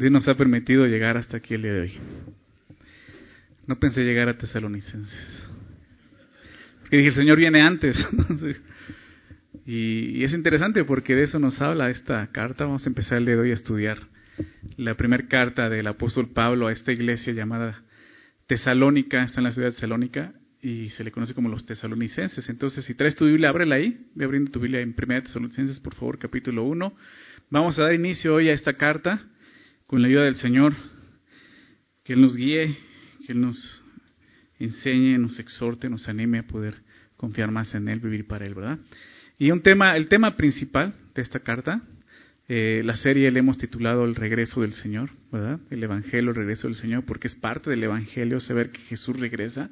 Dios nos ha permitido llegar hasta aquí el día de hoy. No pensé llegar a Tesalonicenses. Porque dije, el Señor viene antes. y, es interesante porque de eso nos habla esta carta. Vamos a empezar el día de hoy a estudiar la primera carta del apóstol Pablo a esta iglesia llamada Tesalónica, está en la ciudad de Tesalónica y se le conoce como los tesalonicenses. Entonces, si traes tu Biblia, ábrela ahí, ve abriendo tu Biblia en Primera Tesalonicenses, por favor, capítulo 1. Vamos a dar inicio hoy a esta carta con la ayuda del Señor, que Él nos guíe, que Él nos enseñe, nos exhorte, nos anime a poder confiar más en Él, vivir para Él, ¿verdad? Y un tema, el tema principal de esta carta, eh, la serie le hemos titulado El regreso del Señor, ¿verdad? El Evangelio, el regreso del Señor, porque es parte del Evangelio saber que Jesús regresa.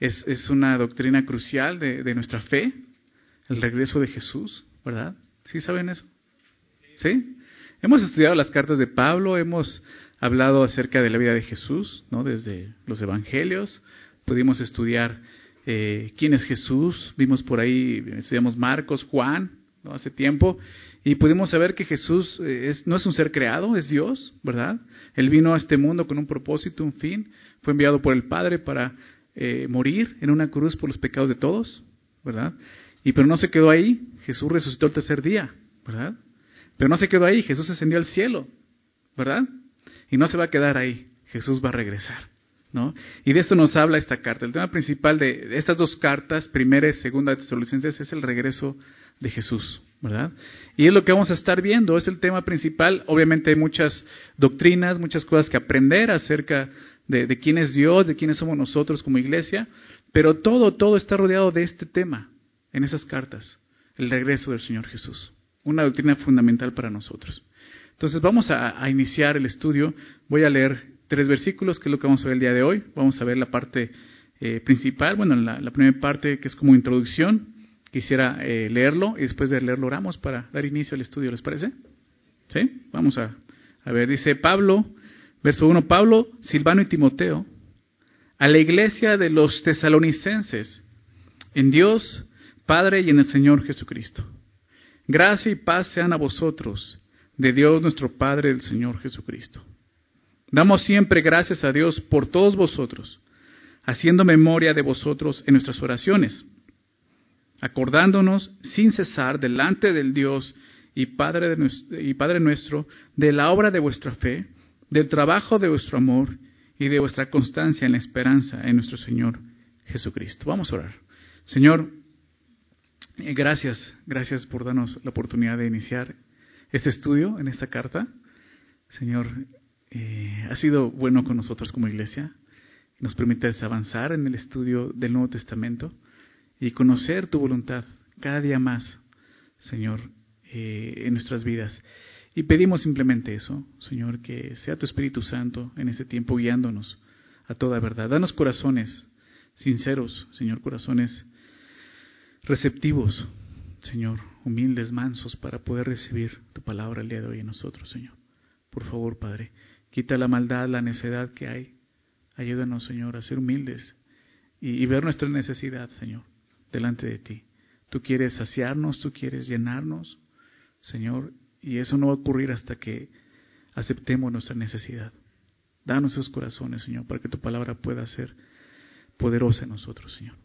Es, es una doctrina crucial de, de, nuestra fe, el regreso de Jesús, ¿verdad? ¿Sí saben eso? ¿Sí? Hemos estudiado las cartas de Pablo, hemos hablado acerca de la vida de Jesús, ¿no? Desde los Evangelios, pudimos estudiar eh, quién es Jesús, vimos por ahí, estudiamos Marcos, Juan, hace tiempo, y pudimos saber que Jesús eh, no es un ser creado, es Dios, ¿verdad? Él vino a este mundo con un propósito, un fin, fue enviado por el Padre para eh, morir en una cruz por los pecados de todos, ¿verdad? Y pero no se quedó ahí, Jesús resucitó el tercer día, ¿verdad? Pero no se quedó ahí, Jesús ascendió al cielo, ¿verdad? Y no se va a quedar ahí, Jesús va a regresar. ¿No? Y de esto nos habla esta carta. El tema principal de estas dos cartas, primera y segunda de Tesalonicenses, es el regreso de Jesús, ¿verdad? Y es lo que vamos a estar viendo, es el tema principal. Obviamente hay muchas doctrinas, muchas cosas que aprender acerca de, de quién es Dios, de quiénes somos nosotros como iglesia, pero todo, todo está rodeado de este tema en esas cartas, el regreso del Señor Jesús, una doctrina fundamental para nosotros. Entonces vamos a, iniciar el estudio. Voy a leer tres versículos, que es lo que vamos a ver el día de hoy. Vamos a ver la parte eh, principal, bueno, la, la, primera parte que es como introducción. Quisiera eh, leerlo y después de leerlo oramos para dar inicio al estudio, ¿les parece? ¿Sí? Vamos a, a ver, dice Pablo, verso 1, Pablo, Silvano y Timoteo, a la iglesia de los tesalonicenses, en Dios, Padre y en el Señor Jesucristo. Gracia y paz sean a vosotros, de Dios nuestro Padre del Señor Jesucristo. Damos siempre gracias a Dios por todos vosotros, haciendo memoria de vosotros en nuestras oraciones, acordándonos sin cesar delante del Dios y Padre, nuestro, y Padre nuestro de la obra de vuestra fe, del trabajo de vuestro amor y de vuestra constancia en la esperanza en nuestro Señor Jesucristo. Vamos a orar. Señor, gracias, gracias por darnos la oportunidad de iniciar este estudio en esta carta. Señor, eh, ha sido bueno con nosotros como iglesia. Nos permite avanzar en el estudio del Nuevo Testamento y conocer tu voluntad cada día más, Señor, eh, en nuestras vidas. Y pedimos simplemente eso, Señor, que sea tu Espíritu Santo en este tiempo guiándonos a toda verdad. Danos corazones sinceros, Señor, corazones receptivos, Señor, humildes, mansos, para poder recibir tu palabra el día de hoy en nosotros, Señor. Por favor, Padre, quita la maldad, la necedad que hay. Ayúdanos, Señor, a ser humildes y, y ver nuestra necesidad, Señor, delante de ti. Tú quieres saciarnos, tú quieres llenarnos, Señor, y eso no va a ocurrir hasta que aceptemos nuestra necesidad. Danos esos corazones, Señor, para que tu palabra pueda ser poderosa en nosotros, Señor.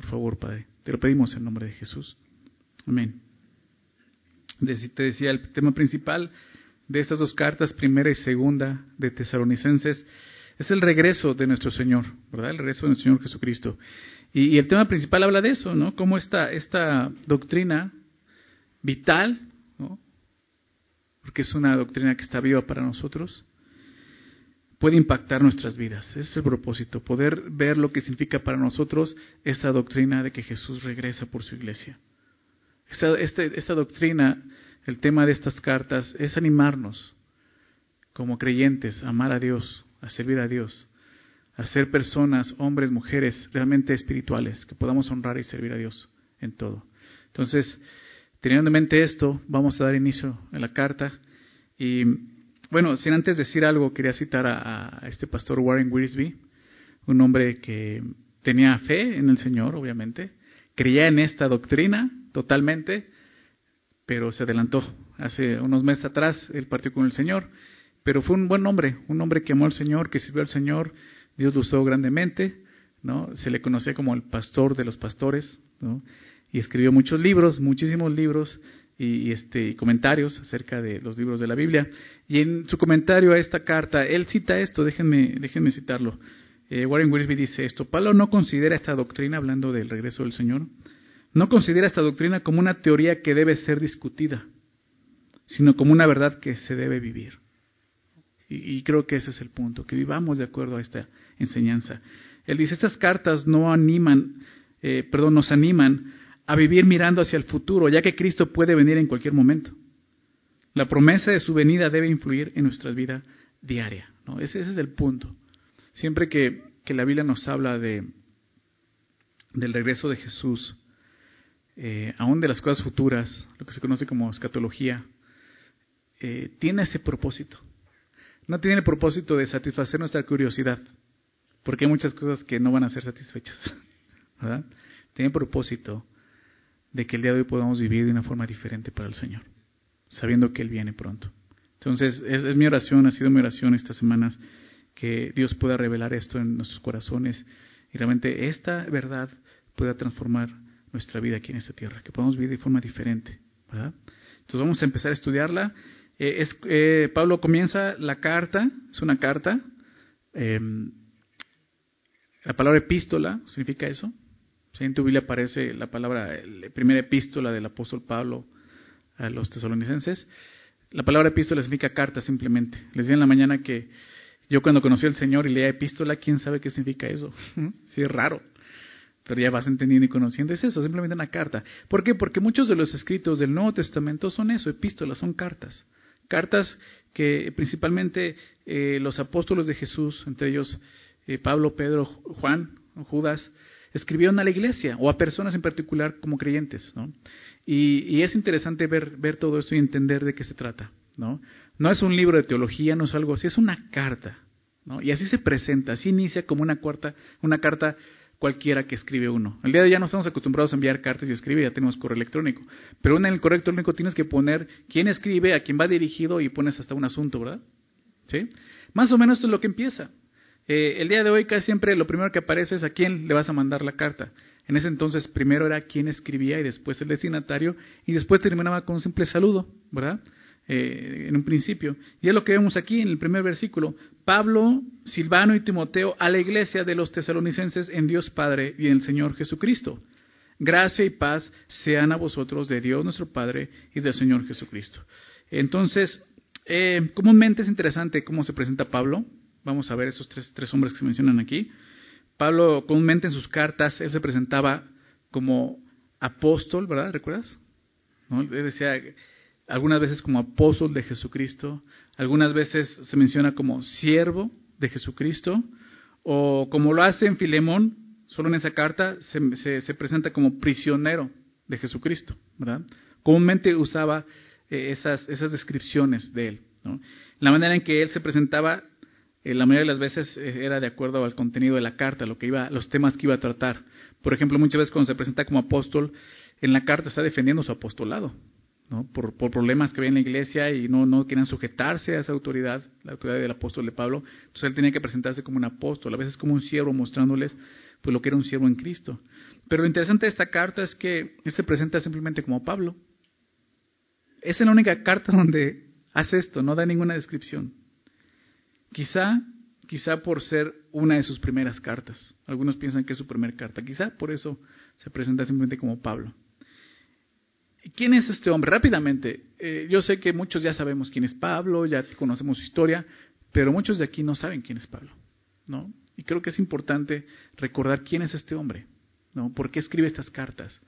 Por favor, Padre, te lo pedimos en nombre de Jesús. Amén. Te decía, el tema principal de estas dos cartas, primera y segunda de Tesalonicenses, es el regreso de nuestro Señor, ¿verdad? El regreso de nuestro Señor Jesucristo. Y, y el tema principal habla de eso, ¿no? Cómo esta, esta doctrina vital, ¿no? Porque es una doctrina que está viva para nosotros, puede impactar nuestras vidas. Ese es el propósito, poder ver lo que significa para nosotros esta doctrina de que Jesús regresa por su iglesia. Esta, esta doctrina el tema de estas cartas es animarnos como creyentes a amar a Dios, a servir a Dios, a ser personas, hombres, mujeres realmente espirituales, que podamos honrar y servir a Dios en todo. Entonces, teniendo en mente esto, vamos a dar inicio a la carta. Y bueno, sin antes decir algo, quería citar a, este pastor Warren Wiersbe, un hombre que tenía fe en el Señor, obviamente, creía en esta doctrina totalmente, pero se adelantó. Hace unos meses atrás él partió con el Señor pero fue un buen hombre, un hombre que amó al Señor, que sirvió al Señor, Dios lo usó grandemente, ¿no? Se le conocía como el pastor de los pastores, ¿no? Y escribió muchos libros, muchísimos libros y, este, comentarios acerca de los libros de la Biblia. Y en su comentario a esta carta, él cita esto, déjenme, déjenme citarlo. Eh, Warren Wiersbe dice esto, Pablo no considera esta doctrina, hablando del regreso del Señor, no considera esta doctrina como una teoría que debe ser discutida, sino como una verdad que se debe vivir. Y, creo que ese es el punto, que vivamos de acuerdo a esta enseñanza. Él dice, estas cartas no animan, eh, perdón, nos animan a vivir mirando hacia el futuro, ya que Cristo puede venir en cualquier momento. La promesa de su venida debe influir en nuestra vida diaria. ¿no? Ese, es el punto. Siempre que, la Biblia nos habla de, del regreso de Jesús, eh, aún de las cosas futuras, lo que se conoce como escatología, eh, tiene ese propósito. No tiene el propósito de satisfacer nuestra curiosidad, porque hay muchas cosas que no van a ser satisfechas. Tiene propósito de que el día de hoy podamos vivir de una forma diferente para el Señor, sabiendo que Él viene pronto. Entonces, es, mi oración, ha sido mi oración estas semanas, que Dios pueda revelar esto en nuestros corazones y realmente esta verdad pueda transformar nuestra vida aquí en esta tierra, que podamos vivir de forma diferente. Entonces vamos a empezar a estudiarla. Eh, es, eh, Pablo comienza la carta, es una carta. Em, la palabra epístola significa eso. En tu Biblia aparece la palabra, la primera epístola del apóstol Pablo a los tesalonicenses. La palabra epístola significa carta simplemente. Les dije en la mañana que yo cuando conocí al Señor y leía epístola, ¿quién sabe qué significa eso? sí, es raro. Pero ya vas entendiendo y conociendo. Es eso, simplemente una carta. ¿Por qué? Porque muchos de los escritos del Nuevo Testamento son eso, epístolas, son cartas. Cartas que principalmente eh, los apóstoles de Jesús, entre ellos eh, Pablo, Pedro, Juan, Judas, escribieron a la iglesia o a personas en particular como creyentes. ¿no? Y, es interesante ver, ver todo esto y entender de qué se trata. ¿no? no es un libro de teología, no es algo así, es una carta. ¿no? Y así se presenta, así inicia como una, cuarta, una carta cualquiera que escribe uno. El día de hoy ya no estamos acostumbrados a enviar cartas y escribir, ya tenemos correo electrónico. Pero en el correo electrónico tienes que poner quién escribe, a quién va dirigido y pones hasta un asunto, ¿verdad? ¿Sí? Más o menos esto es lo que empieza. Eh, el día de hoy casi siempre lo primero que aparece es a quién le vas a mandar la carta. En ese entonces primero era quién escribía y después el destinatario y después terminaba con un simple saludo, ¿verdad? Eh, en un principio. Y es lo que vemos aquí en el primer versículo. Pablo, Silvano y Timoteo a la iglesia de los tesalonicenses en Dios Padre y en el Señor Jesucristo. Gracia y paz sean a vosotros de Dios nuestro Padre y del Señor Jesucristo. Entonces, eh, comúnmente es interesante cómo se presenta Pablo. Vamos a ver esos tres, tres hombres que se mencionan aquí. Pablo comúnmente en sus cartas, él se presentaba como apóstol, ¿verdad? ¿Recuerdas? ¿No? Él decía algunas veces como apóstol de Jesucristo, algunas veces se menciona como siervo de Jesucristo, o como lo hace en Filemón, solo en esa carta se, se, presenta como prisionero de Jesucristo, ¿verdad? Comúnmente usaba eh, esas, esas descripciones de él. La manera en que él se presentaba eh, la mayoría de las veces eh, era de acuerdo al contenido de la carta, lo que iba, los temas que iba a tratar. Por ejemplo, muchas veces cuando se presenta como apóstol, en la carta está defendiendo su apostolado, ¿no? por, problemas que había en la iglesia y no, no querían sujetarse a esa autoridad, la autoridad del apóstol de Pablo. Entonces él tenía que presentarse como un apóstol, a veces como un siervo, mostrándoles pues, lo que era un siervo en Cristo. Pero lo interesante de esta carta es que él se presenta simplemente como Pablo. Esa es la única carta donde hace esto, no da ninguna descripción. Quizá, quizá por ser una de sus primeras cartas. Algunos piensan que es su primera carta. Quizá por eso se presenta simplemente como Pablo. ¿Quién es este hombre? Rápidamente, eh, yo sé que muchos ya sabemos quién es Pablo, ya conocemos su historia, pero muchos de aquí no saben quién es Pablo, ¿no? Y creo que es importante recordar quién es este hombre, ¿no? ¿Por qué escribe estas cartas?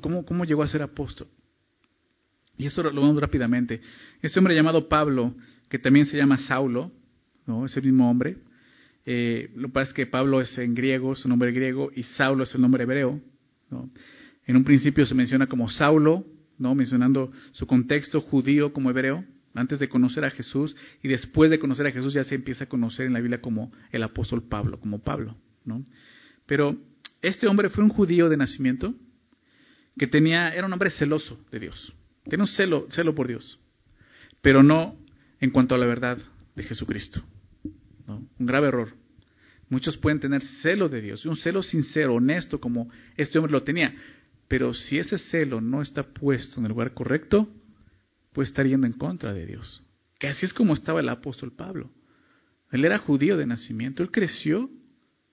¿Cómo, cómo llegó a ser apóstol? Y eso lo vemos rápidamente. Este hombre llamado Pablo, que también se llama Saulo, ¿no? Es el mismo hombre. Eh, lo que pasa es que Pablo es en griego, su nombre griego, y Saulo es el nombre hebreo. En un principio se menciona como Saulo, ¿no? mencionando su contexto judío como hebreo, antes de conocer a Jesús, y después de conocer a Jesús ya se empieza a conocer en la Biblia como el apóstol Pablo, como Pablo. ¿no? Pero este hombre fue un judío de nacimiento que tenía, era un hombre celoso de Dios. Tenía un celo, celo por Dios, pero no en cuanto a la verdad, de Jesucristo. Un grave error. Muchos pueden tener celo de Dios, un celo sincero, honesto, como este hombre lo tenía. Pero si ese celo no está puesto en el lugar correcto, puede estar yendo en contra de Dios. Que así es como estaba el apóstol Pablo. Él era judío de nacimiento, él creció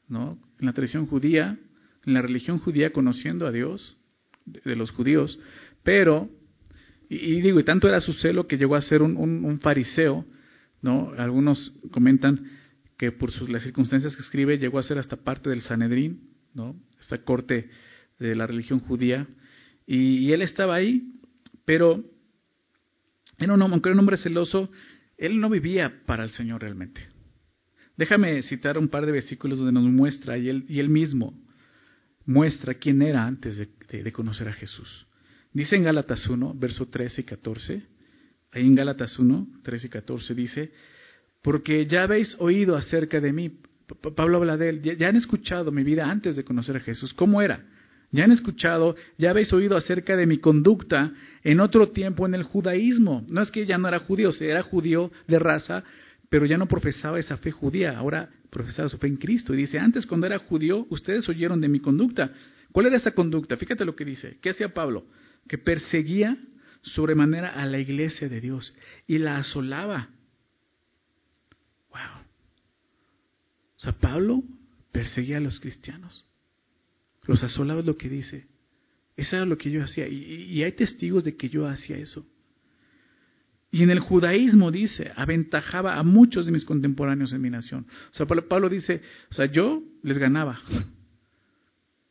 ¿no? en la tradición judía, en la religión judía, conociendo a Dios, de, los judíos, pero, y, digo, y tanto era su celo que llegó a ser un, un fariseo, ¿no? Algunos comentan que por sus, las circunstancias que escribe llegó a ser hasta parte del Sanedrín, ¿no? esta corte de la religión judía, y, él estaba ahí, pero era un, aunque era un hombre celoso, él no vivía para el Señor realmente. Déjame citar un par de versículos donde nos muestra, y él, mismo muestra quién era antes de, de conocer a Jesús. Dice en Gálatas 1, verso 13 y 14, ahí en Gálatas 1, 13 y 14 dice, porque ya habéis oído acerca de mí. Pablo habla de él, ya, han escuchado mi vida antes de conocer a Jesús. ¿Cómo era? Ya han escuchado, ya habéis oído acerca de mi conducta en otro tiempo en el judaísmo. No es que ya no era judío, era judío de raza, pero ya no profesaba esa fe judía, ahora profesaba su fe en Cristo. Y dice, antes cuando era judío, ustedes oyeron de mi conducta. ¿Cuál era esa conducta? Fíjate lo que dice. ¿Qué hacía Pablo? Que perseguía sobremanera a la iglesia de Dios y la asolaba O sea, Pablo perseguía a los cristianos. Los asolaba es lo que dice. Eso era lo que yo hacía. Y, hay testigos de que yo hacía eso. Y en el judaísmo dice, aventajaba a muchos de mis contemporáneos en mi nación. O sea, Pablo dice, o sea, yo les ganaba.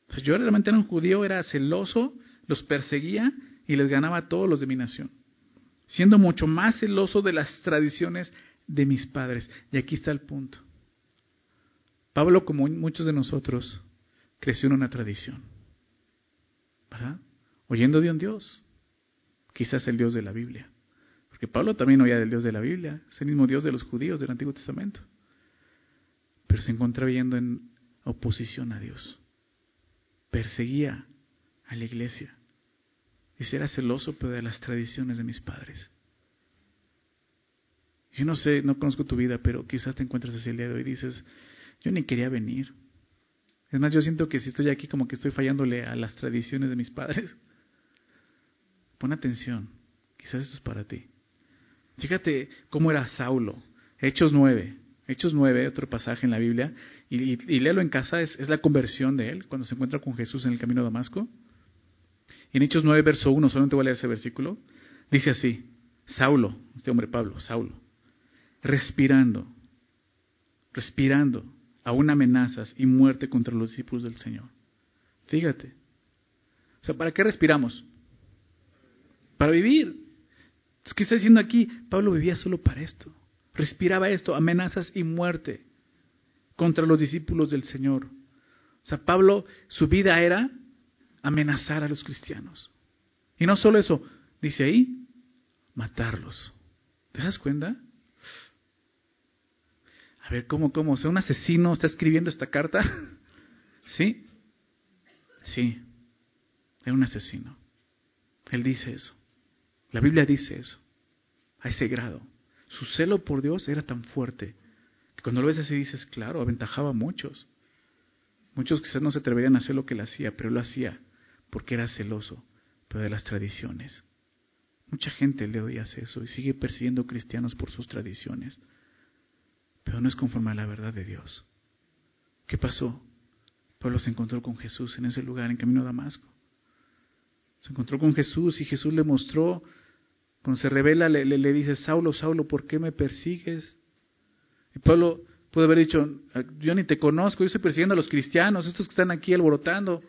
O sea, yo realmente era un judío, era celoso, los perseguía y les ganaba a todos los de mi nación. Siendo mucho más celoso de las tradiciones de mis padres. Y aquí está el punto. Pablo, como muchos de nosotros, creció en una tradición. ¿Verdad? Oyendo de un Dios. Quizás el Dios de la Biblia. Porque Pablo también oía del Dios de la Biblia. Es el mismo Dios de los judíos del Antiguo Testamento. Pero se encontraba yendo en oposición a Dios. Perseguía a la iglesia. Y era celoso de las tradiciones de mis padres. Yo no sé, no conozco tu vida, pero quizás te encuentras así el día de hoy y dices, yo ni quería venir. Es más, yo siento que si estoy aquí como que estoy fallándole a las tradiciones de mis padres. Pon atención, quizás esto es para ti. Fíjate cómo era Saulo. Hechos 9. Hechos 9, otro pasaje en la Biblia, y, léelo en casa, es, la conversión de él cuando se encuentra con Jesús en el camino a Damasco. En Hechos 9, verso 1, solamente voy a leer ese versículo, dice así, Saulo, este hombre Pablo, Saulo, respirando, respirando aún amenazas y muerte contra los discípulos del Señor. Fíjate. O sea, ¿para qué respiramos? Para vivir. ¿Qué está diciendo aquí? Pablo vivía solo para esto. Respiraba esto, amenazas y muerte contra los discípulos del Señor. O sea, Pablo, su vida era amenazar a los cristianos. Y no solo eso, dice ahí, matarlos. ¿Te das cuenta? A ver, ¿cómo, cómo? Un asesino está escribiendo esta carta. ¿Sí? Sí. Era un asesino. Él dice eso. La Biblia dice eso. A ese grado. Su celo por Dios era tan fuerte que cuando lo ves así dices, claro, aventajaba a muchos. Muchos quizás no se atreverían a hacer lo que él hacía, pero él lo hacía porque era celoso, pero de las tradiciones. Mucha gente le hoy hace eso y sigue persiguiendo cristianos por sus tradiciones pero no es conforme a la verdad de Dios. ¿Qué pasó? Pablo se encontró con Jesús en ese lugar, en camino a Damasco. Se encontró con Jesús y Jesús le mostró, cuando se revela, le, dice, Saulo, Saulo, ¿por qué me persigues? Y Pablo puede haber dicho, yo ni te conozco, yo estoy persiguiendo a los cristianos, estos que están aquí alborotando.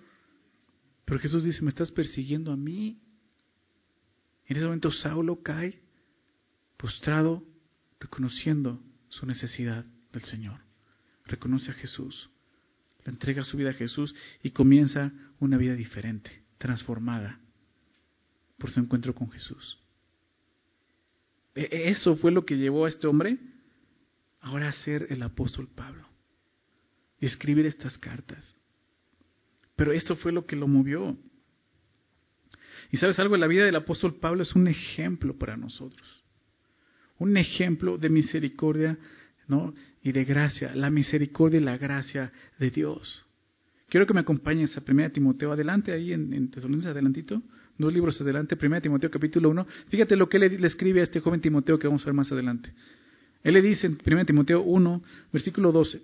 Pero Jesús dice, me estás persiguiendo a mí. En ese momento Saulo cae postrado, reconociendo su necesidad del Señor. Reconoce a Jesús, le entrega su vida a Jesús y comienza una vida diferente, transformada por su encuentro con Jesús. E, e, eso fue lo que llevó a este hombre ahora a ser el apóstol Pablo y escribir estas cartas. Pero esto fue lo que lo movió. Y sabes algo, la vida del apóstol Pablo es un ejemplo para nosotros un ejemplo de misericordia ¿no? y de gracia, la misericordia y la gracia de Dios. Quiero que me acompañes a 1 Timoteo, adelante ahí en, en adelantito, dos libros adelante, 1 Timoteo capítulo 1. Fíjate lo que le, le, escribe a este joven Timoteo que vamos a ver más adelante. Él le dice en 1 Timoteo 1, versículo 12,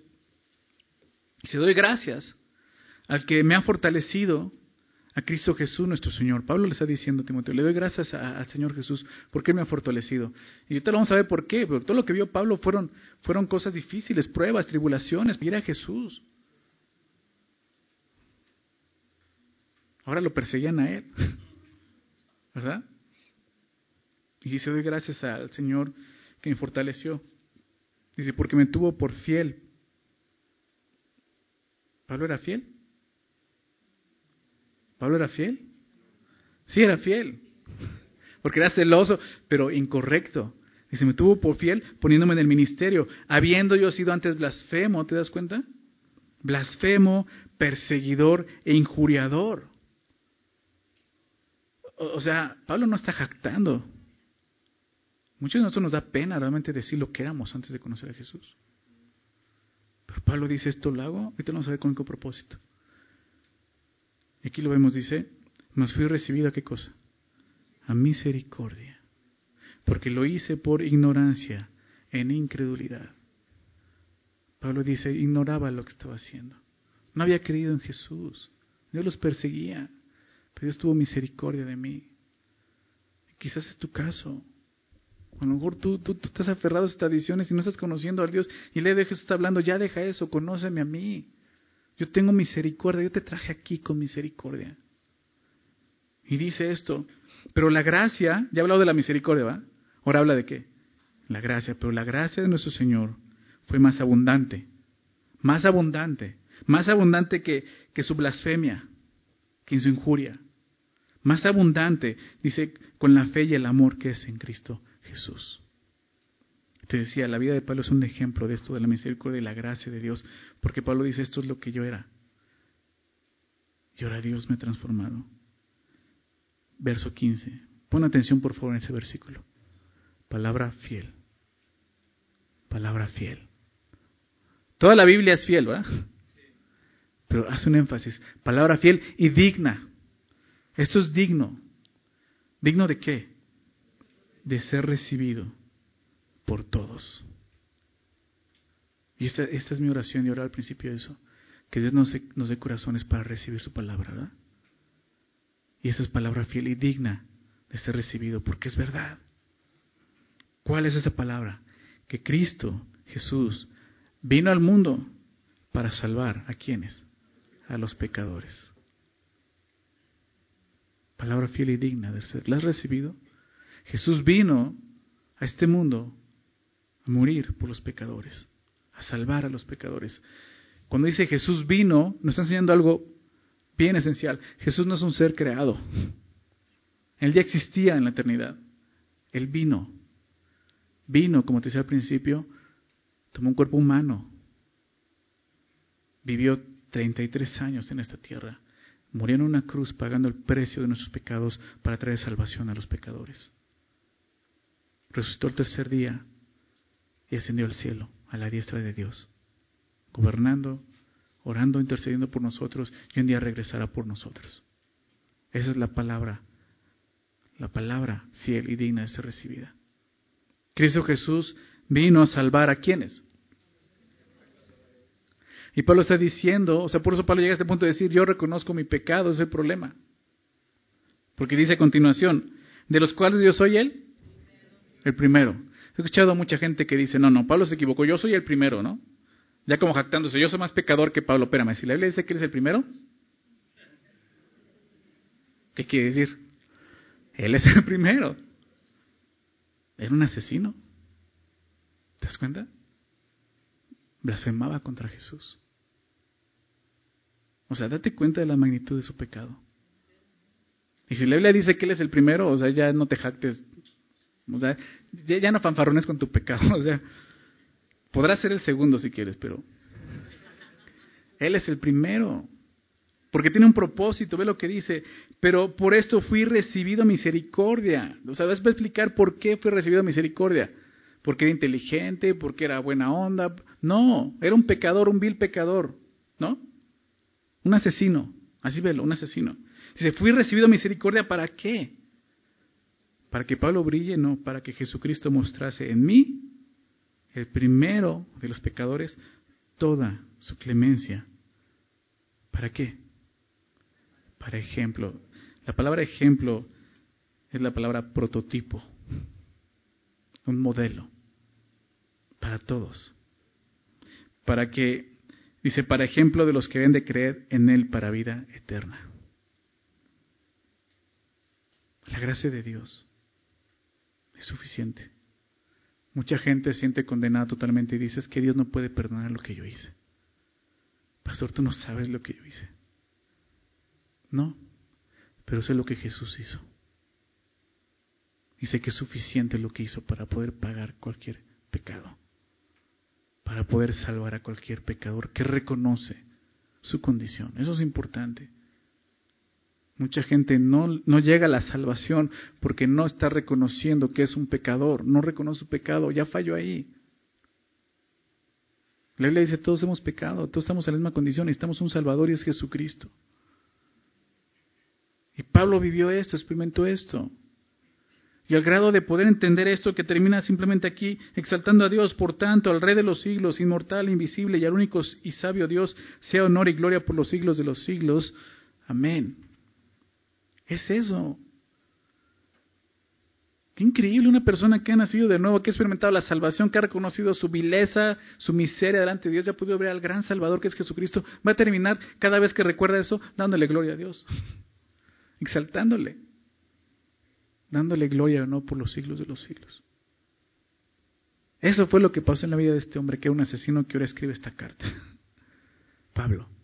y se doy gracias al que me ha fortalecido a Cristo Jesús nuestro Señor. Pablo le está diciendo a Timoteo, le doy gracias al Señor Jesús porque me ha fortalecido. Y ahorita lo vamos a ver por qué, porque todo lo que vio Pablo fueron, fueron cosas difíciles, pruebas, tribulaciones, mira a Jesús. Ahora lo perseguían a Él, ¿verdad? Y dice, doy gracias al Señor que me fortaleció. Dice, porque me tuvo por fiel. ¿Pablo era fiel? ¿Pablo era fiel? Sí, era fiel. Porque era celoso, pero incorrecto. Y se me tuvo por fiel poniéndome en el ministerio, habiendo yo sido antes blasfemo, ¿te das cuenta? Blasfemo, perseguidor e injuriador. O, sea, Pablo no está jactando. Muchos de nosotros nos da pena realmente decir lo que éramos antes de conocer a Jesús. Pero Pablo dice, esto lo hago, ahorita vamos a ver con qué propósito. Aquí lo vemos, dice, mas fui recibido a qué cosa? A misericordia. Porque lo hice por ignorancia, en incredulidad. Pablo dice, ignoraba lo que estaba haciendo. No había creído en Jesús. Dios los perseguía, pero Dios tuvo misericordia de mí. Quizás es tu caso. A lo mejor tú, tú, tú estás aferrado a estas tradiciones y no estás conociendo a Dios y le de Jesús está hablando, ya deja eso, conóceme a mí. Yo tengo misericordia, yo te traje aquí con misericordia. Y dice esto, pero la gracia, ya he hablado de la misericordia, ¿va? Ahora habla de qué? La gracia, pero la gracia de nuestro Señor fue más abundante, más abundante, más abundante que, que su blasfemia, que su injuria, más abundante, dice, con la fe y el amor que es en Cristo Jesús. Te decía, la vida de Pablo es un ejemplo de esto, de la misericordia y la gracia de Dios, porque Pablo dice, esto es lo que yo era. Y ahora Dios me ha transformado. Verso 15. Pon atención por favor en ese versículo. Palabra fiel. Palabra fiel. Toda la Biblia es fiel, ¿verdad? Pero hace un énfasis. Palabra fiel y digna. Esto es digno. ¿Digno de qué? De ser recibido por todos. Y esta, esta es mi oración y orar al principio de eso. Que Dios nos, dé corazones para recibir su palabra, ¿verdad? Y esa es palabra fiel y digna de ser recibido, porque es verdad. ¿Cuál es esa palabra? Que Cristo, Jesús, vino al mundo para salvar a quienes? A los pecadores. Palabra fiel y digna de ser. ¿La has recibido? Jesús vino a este mundo morir por los pecadores, a salvar a los pecadores. Cuando dice Jesús vino, nos está enseñando algo bien esencial. Jesús no es un ser creado. Él ya existía en la eternidad. Él vino. Vino, como te decía al principio, tomó un cuerpo humano. Vivió 33 años en esta tierra. Murió en una cruz pagando el precio de nuestros pecados para traer salvación a los pecadores. Resucitó el tercer día y ascendió al cielo, a la diestra de Dios, gobernando, orando, intercediendo por nosotros y un día regresará por nosotros. Esa es la palabra, la palabra fiel y digna de ser recibida. Cristo Jesús vino a salvar a quienes. Y Pablo está diciendo, o sea, por eso Pablo llega a este punto de decir, yo reconozco mi pecado, es el problema. Porque dice a continuación, de los cuales yo soy él, el primero. He escuchado a mucha gente que dice, no, no, Pablo se equivocó, yo soy el primero, ¿no? Ya como jactándose, yo soy más pecador que Pablo. Espérame, si la Biblia dice que eres el primero, ¿qué quiere decir? Él es el primero. Era un asesino. ¿Te das cuenta? Blasfemaba contra Jesús. O sea, date cuenta de la magnitud de su pecado. Y si la Biblia dice que Él es el primero, o sea, ya no te jactes o sea, ya, no fanfarrones con tu pecado. O sea, podrás ser el segundo si quieres, pero Él es el primero. Porque tiene un propósito, ve lo que dice. Pero por esto fui recibido misericordia. O sea, vas a explicar por qué fui recibido misericordia. porque era inteligente, porque era buena onda. No, era un pecador, un vil pecador, ¿no? Un asesino, así velo, un asesino. Dice, fui recibido misericordia para qué? Para que Pablo brille, no, para que Jesucristo mostrase en mí, el primero de los pecadores, toda su clemencia. ¿Para qué? Para ejemplo. La palabra ejemplo es la palabra prototipo, un modelo para todos. Para que, dice, para ejemplo de los que deben de creer en Él para vida eterna. La gracia de Dios es suficiente. Mucha gente se siente condenada totalmente y dice, que Dios no puede perdonar lo que yo hice. Pastor, tú no sabes lo que yo hice. No, pero sé lo que Jesús hizo. Y sé que es suficiente lo que hizo para poder pagar cualquier pecado, para poder salvar a cualquier pecador que reconoce su condición. Eso es importante. Mucha gente no, no, llega a la salvación porque no está reconociendo que es un pecador, no reconoce su pecado, ya falló ahí. La Biblia dice, todos hemos pecado, todos estamos en la misma condición, necesitamos un Salvador y es Jesucristo. Y Pablo vivió esto, experimentó esto. Y al grado de poder entender esto que termina simplemente aquí exaltando a Dios, por tanto, al Rey de los siglos, inmortal, invisible y al único y sabio Dios, sea honor y gloria por los siglos de los siglos. Amén. Es eso. Qué increíble una persona que ha nacido de nuevo, que ha experimentado la salvación, que ha reconocido su vileza, su miseria delante de Dios, ya ha podido ver al gran Salvador que es Jesucristo. Va a terminar cada vez que recuerda eso dándole gloria a Dios, exaltándole, dándole gloria o no por los siglos de los siglos. Eso fue lo que pasó en la vida de este hombre, que es un asesino que ahora escribe esta carta. Pablo.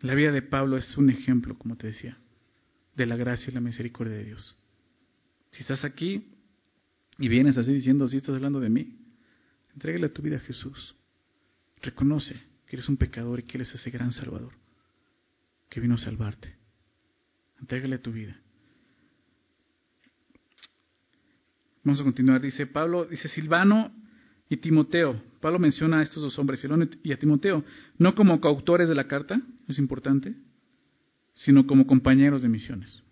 La vida de Pablo es un ejemplo, como te decía, de la gracia y la misericordia de Dios. Si estás aquí y vienes así diciendo, si estás hablando de mí, entrégale tu vida a Jesús. Reconoce que eres un pecador y que eres ese gran Salvador que vino a salvarte. Entrégale tu vida. Vamos a continuar. Dice Pablo, dice Silvano y Timoteo. Pablo menciona a estos dos hombres, Silvano y a Timoteo, no como coautores de la carta, es importante, sino como compañeros de misiones.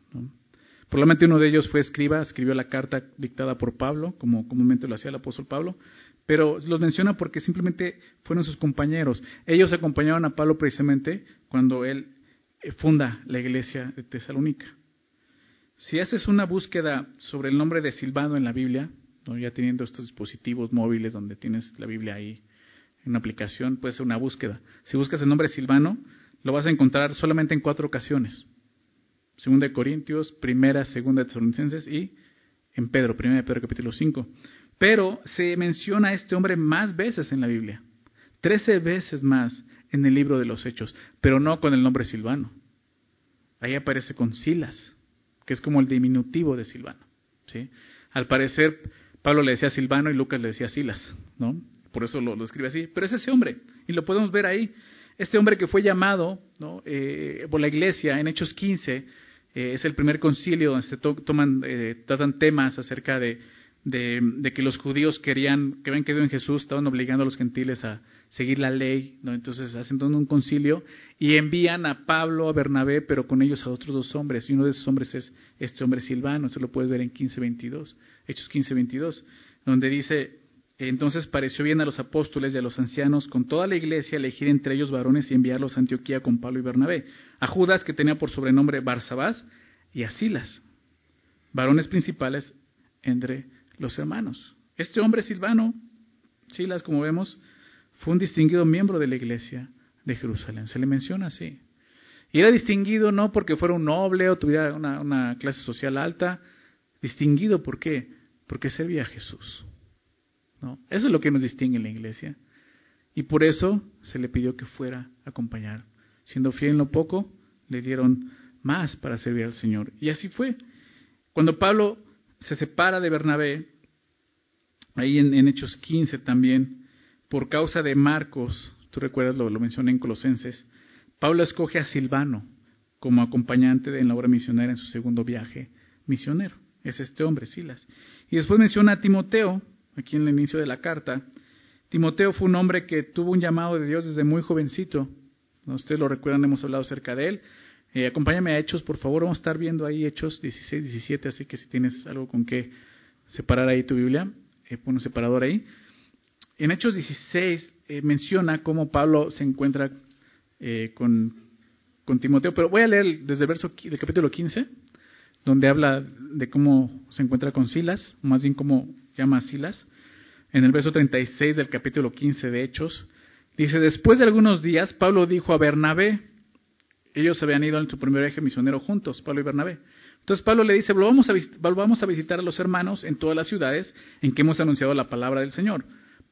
Probablemente uno de ellos fue escriba, escribió la carta dictada por Pablo, como comúnmente lo hacía el apóstol Pablo, pero los menciona porque simplemente fueron sus compañeros. Ellos acompañaron a Pablo precisamente cuando él eh, funda la iglesia de Tesalónica. Si haces una búsqueda sobre el nombre de Silvano en la Biblia, ya teniendo estos dispositivos móviles donde tienes la Biblia ahí en una aplicación, puede ser una búsqueda. Si buscas el nombre Silvano, lo vas a encontrar solamente en cuatro ocasiones. Segunda de Corintios, primera, segunda de Tesalonicenses y en Pedro, primera de Pedro capítulo 5. Pero se menciona a este hombre más veces en la Biblia. Trece veces más en el libro de los Hechos, pero no con el nombre Silvano. Ahí aparece con Silas, que es como el diminutivo de Silvano. ¿sí? Al parecer, Pablo le decía Silvano y Lucas le decía Silas, ¿no? Por eso lo, escribe así. Pero es ese hombre, y lo podemos ver ahí. Este hombre que fue llamado ¿no? Eh, por la iglesia en Hechos 15, eh, es el primer concilio donde se toman, eh, tratan temas acerca de, de, que los judíos querían, que habían quedado en Jesús, estaban obligando a los gentiles a seguir la ley, ¿no? entonces hacen todo un concilio y envían a Pablo, a Bernabé, pero con ellos a otros dos hombres, y uno de esos hombres es este hombre Silvano, se lo puedes ver en 15.22, Hechos 15.22, donde dice, entonces pareció bien a los apóstoles y a los ancianos con toda la iglesia elegir entre ellos varones y enviarlos a Antioquía con Pablo y Bernabé, a Judas que tenía por sobrenombre Barsabás y a Silas, varones principales entre los hermanos. Este hombre Silvano, Silas, como vemos, fue un distinguido miembro de la iglesia de Jerusalén. Se le menciona así. Y era distinguido no porque fuera un noble o tuviera una, clase social alta, distinguido ¿por qué? Porque servía a Jesús. Eso es lo que nos distingue en la iglesia. Y por eso se le pidió que fuera a acompañar. Siendo fiel en lo poco, le dieron más para servir al Señor. Y así fue. Cuando Pablo se separa de Bernabé, ahí en, Hechos 15 también, por causa de Marcos, tú recuerdas, lo, lo mencioné en Colosenses, Pablo escoge a Silvano como acompañante en la obra misionera en su segundo viaje misionero. es este hombre, Silas. Y después menciona a Timoteo, aquí en el inicio de la carta. Timoteo fue un hombre que tuvo un llamado de Dios desde muy jovencito. Ustedes lo recuerdan, hemos hablado acerca de él. Eh, acompáñame a Hechos, por favor. Vamos a estar viendo ahí Hechos 16, 17, así que si tienes algo con que separar ahí tu Biblia, eh, pon un separador ahí. En Hechos 16 eh, menciona cómo Pablo se encuentra eh, con, Timoteo, pero voy a leer desde el verso del capítulo 15, donde habla de cómo se encuentra con Silas, más bien cómo llama a Silas. En el verso 36 del capítulo 15 de Hechos, dice, después de algunos días, Pablo dijo a Bernabé, ellos habían ido en su primer viaje misionero juntos, Pablo y Bernabé. Entonces Pablo le dice, volvamos a visitar a los hermanos en todas las ciudades en que hemos anunciado la palabra del Señor,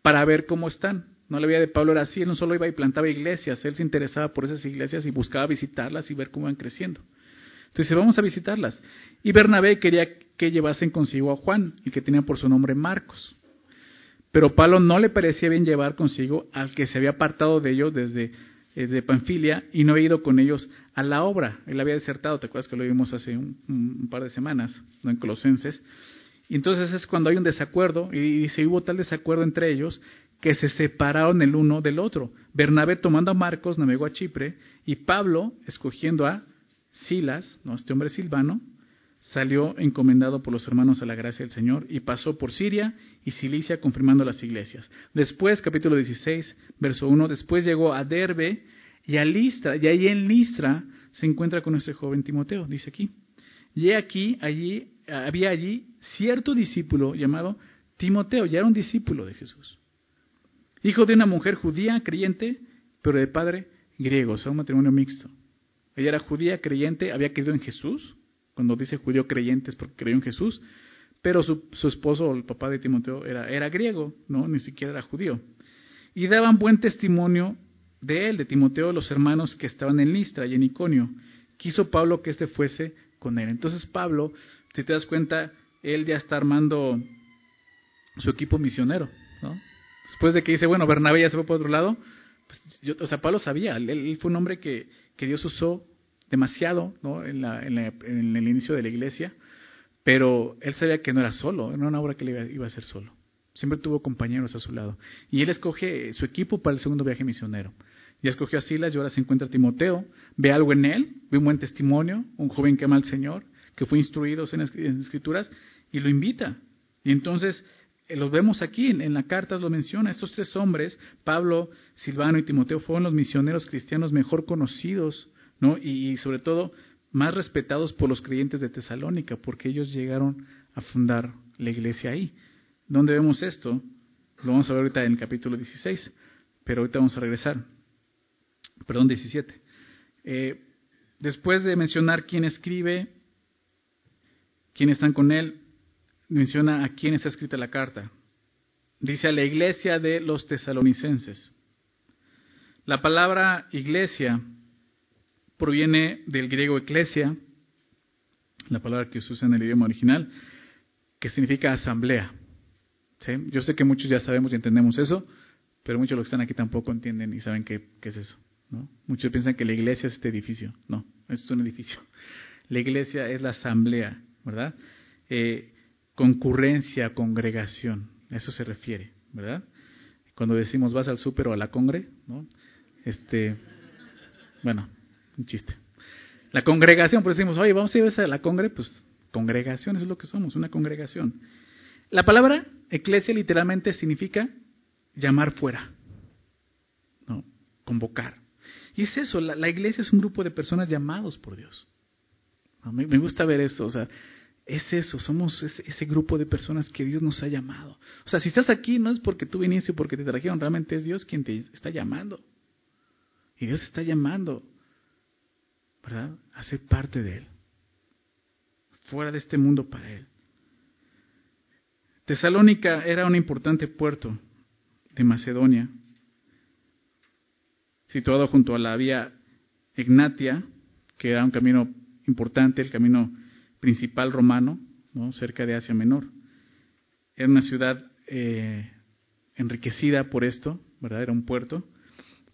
para ver cómo están. No la vida de Pablo era así, él no solo iba y plantaba iglesias, él se interesaba por esas iglesias y buscaba visitarlas y ver cómo iban creciendo. Entonces vamos a visitarlas. Y Bernabé quería que llevasen consigo a Juan, y que tenía por su nombre Marcos. Pero Pablo no le parecía bien llevar consigo al que se había apartado de ellos desde eh, de Panfilia y no había ido con ellos a la obra. Él había desertado, ¿te acuerdas que lo vimos hace un, par de semanas, ¿no? en Colosenses? Y entonces es cuando hay un desacuerdo, y dice, hubo tal desacuerdo entre ellos que se separaron el uno del otro. Bernabé tomando a Marcos navegó a Chipre y Pablo, escogiendo a Silas, ¿no? este hombre silvano, salió encomendado por los hermanos a la gracia del Señor y pasó por Siria y Cilicia confirmando las iglesias. Después, capítulo 16, verso 1, después llegó a Derbe y a Listra, y ahí en Listra se encuentra con este joven Timoteo, dice aquí. Y aquí, allí, había allí cierto discípulo llamado Timoteo, ya era un discípulo de Jesús. Hijo de una mujer judía, creyente, pero de padre griego, o sea, un matrimonio mixto. Ella era judía, creyente, había creído en Jesús, cuando dice judío creyente es porque creyó en Jesús, pero su, esposo, el papá de Timoteo, era, era griego, no, ni siquiera era judío. Y daban buen testimonio de él, de Timoteo, los hermanos que estaban en Listra y en Iconio. Quiso Pablo que éste fuese con él. Entonces Pablo, si te das cuenta, él ya está armando su equipo misionero, ¿no? Después de que dice, bueno, Bernabé ya se fue por otro lado, pues yo, o sea, Pablo sabía, él, fue un hombre que, que Dios usó demasiado ¿no? en, el inicio de la iglesia, pero él sabía que no era solo, no era una obra que le iba, a hacer solo. Siempre tuvo compañeros a su lado. Y él escoge su equipo para el segundo viaje misionero. Ya escogió a Silas y ahora se encuentra Timoteo. Ve algo en él, ve un buen testimonio, un joven que ama al Señor, que fue instruido en, escrituras y lo invita. Y entonces los vemos aquí en, en la carta, lo menciona. Estos tres hombres, Pablo, Silvano y Timoteo, fueron los misioneros cristianos mejor conocidos ¿no? Y, sobre todo más respetados por los creyentes de Tesalónica, porque ellos llegaron a fundar la iglesia ahí. ¿Dónde vemos esto? Lo vamos a ver ahorita en el capítulo 16, pero ahorita vamos a regresar. Perdón, 17. Eh, después de mencionar quién escribe, quién están con él, menciona a quién está escrita la carta. Dice a la iglesia de los tesalonicenses. La palabra iglesia proviene del griego eclesia, la palabra que se usa en el idioma original, que significa asamblea. Yo sé que muchos ya sabemos y entendemos eso, pero muchos de los que están aquí tampoco entienden y saben qué, es eso. Muchos piensan que la iglesia es este edificio. No, es un edificio. La iglesia es la asamblea, ¿verdad? Eh, concurrencia, congregación, a eso se refiere, ¿verdad? Cuando decimos vas al súper o a la congre, ¿no? Este, bueno, un chiste. La congregación, pues decimos, oye, vamos a ir a la congre, pues congregación, eso es lo que somos, una congregación. La palabra eclesia literalmente significa llamar fuera, ¿no? convocar. Y es eso, la, iglesia es un grupo de personas llamados por Dios. Me, gusta ver esto, o sea, es eso, somos ese, grupo de personas que Dios nos ha llamado. O sea, si estás aquí no es porque tú viniste o porque te trajeron, realmente es Dios quien te está llamando. Y Dios está llamando. ¿verdad? Hacer parte de Él. Fuera de este mundo para Él. Tesalónica era un importante puerto de Macedonia, situado junto a la vía Egnatia, que era un camino importante, el camino principal romano, ¿no? cerca de Asia Menor. Era una ciudad eh, enriquecida por esto, ¿verdad? Era un puerto,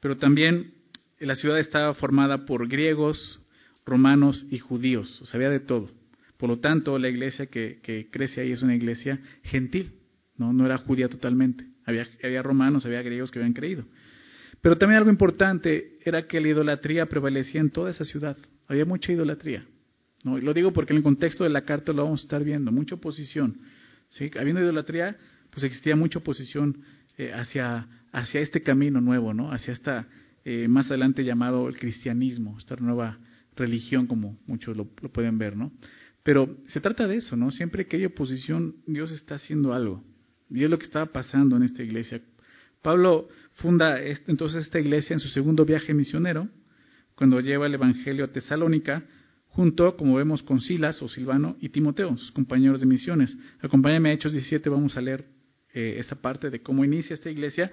pero también la ciudad estaba formada por griegos, romanos y judíos, o sea, había de todo. Por lo tanto, la iglesia que, crece ahí es una iglesia gentil, no, era judía totalmente. Había romanos, había griegos que habían creído. Pero también algo importante era que la idolatría prevalecía en toda esa ciudad. Había mucha idolatría. ¿No? Y lo digo porque en el contexto de la carta lo vamos a estar viendo, mucha oposición. ¿sí? Habiendo idolatría, pues existía mucha oposición eh, hacia, hacia este camino nuevo, ¿no? hacia esta, eh, más adelante llamado el cristianismo, esta nueva religión, como muchos lo, pueden ver. ¿no? Pero se trata de eso, ¿no? siempre que hay oposición, Dios está haciendo algo. Y es lo que estaba pasando en esta iglesia. Pablo funda entonces esta iglesia en su segundo viaje misionero, cuando lleva el Evangelio a Tesalónica, junto, como vemos, con Silas o Silvano y Timoteo, sus compañeros de misiones. Acompáñame a Hechos 17, vamos a leer eh, esa parte de cómo inicia esta iglesia.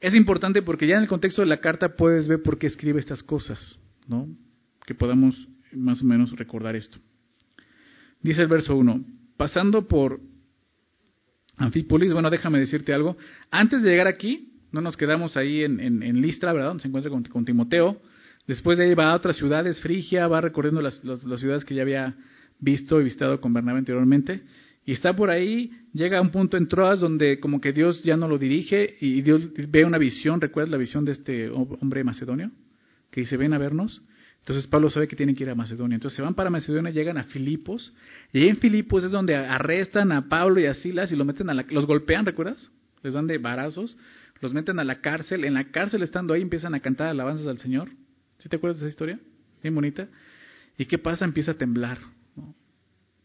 Es importante porque ya en el contexto de la carta puedes ver por qué escribe estas cosas, ¿no? Que podamos más o menos recordar esto. Dice el verso 1, pasando por Anfípolis, bueno, déjame decirte algo. Antes de llegar aquí, no nos quedamos ahí en, en, Listra, ¿verdad? Donde se encuentra con, Timoteo. Después de ahí va a otras ciudades, Frigia, va recorriendo las, ciudades que ya había visto y visitado con Bernabé anteriormente. Y está por ahí, llega a un punto en Troas donde como que Dios ya no lo dirige y Dios ve una visión, ¿recuerdas la visión de este hombre macedonio? Que dice, ven a vernos. Entonces Pablo sabe que tienen que ir a Macedonia. Entonces se van para Macedonia, llegan a Filipos, y en Filipos es donde arrestan a Pablo y a Silas y los meten a la, los golpean, ¿recuerdas? Les dan de barazos, los meten a la cárcel. En la cárcel estando ahí empiezan a cantar alabanzas al Señor. ¿Sí te acuerdas de esa historia? Bien bonita. ¿Y qué pasa? Empieza a temblar.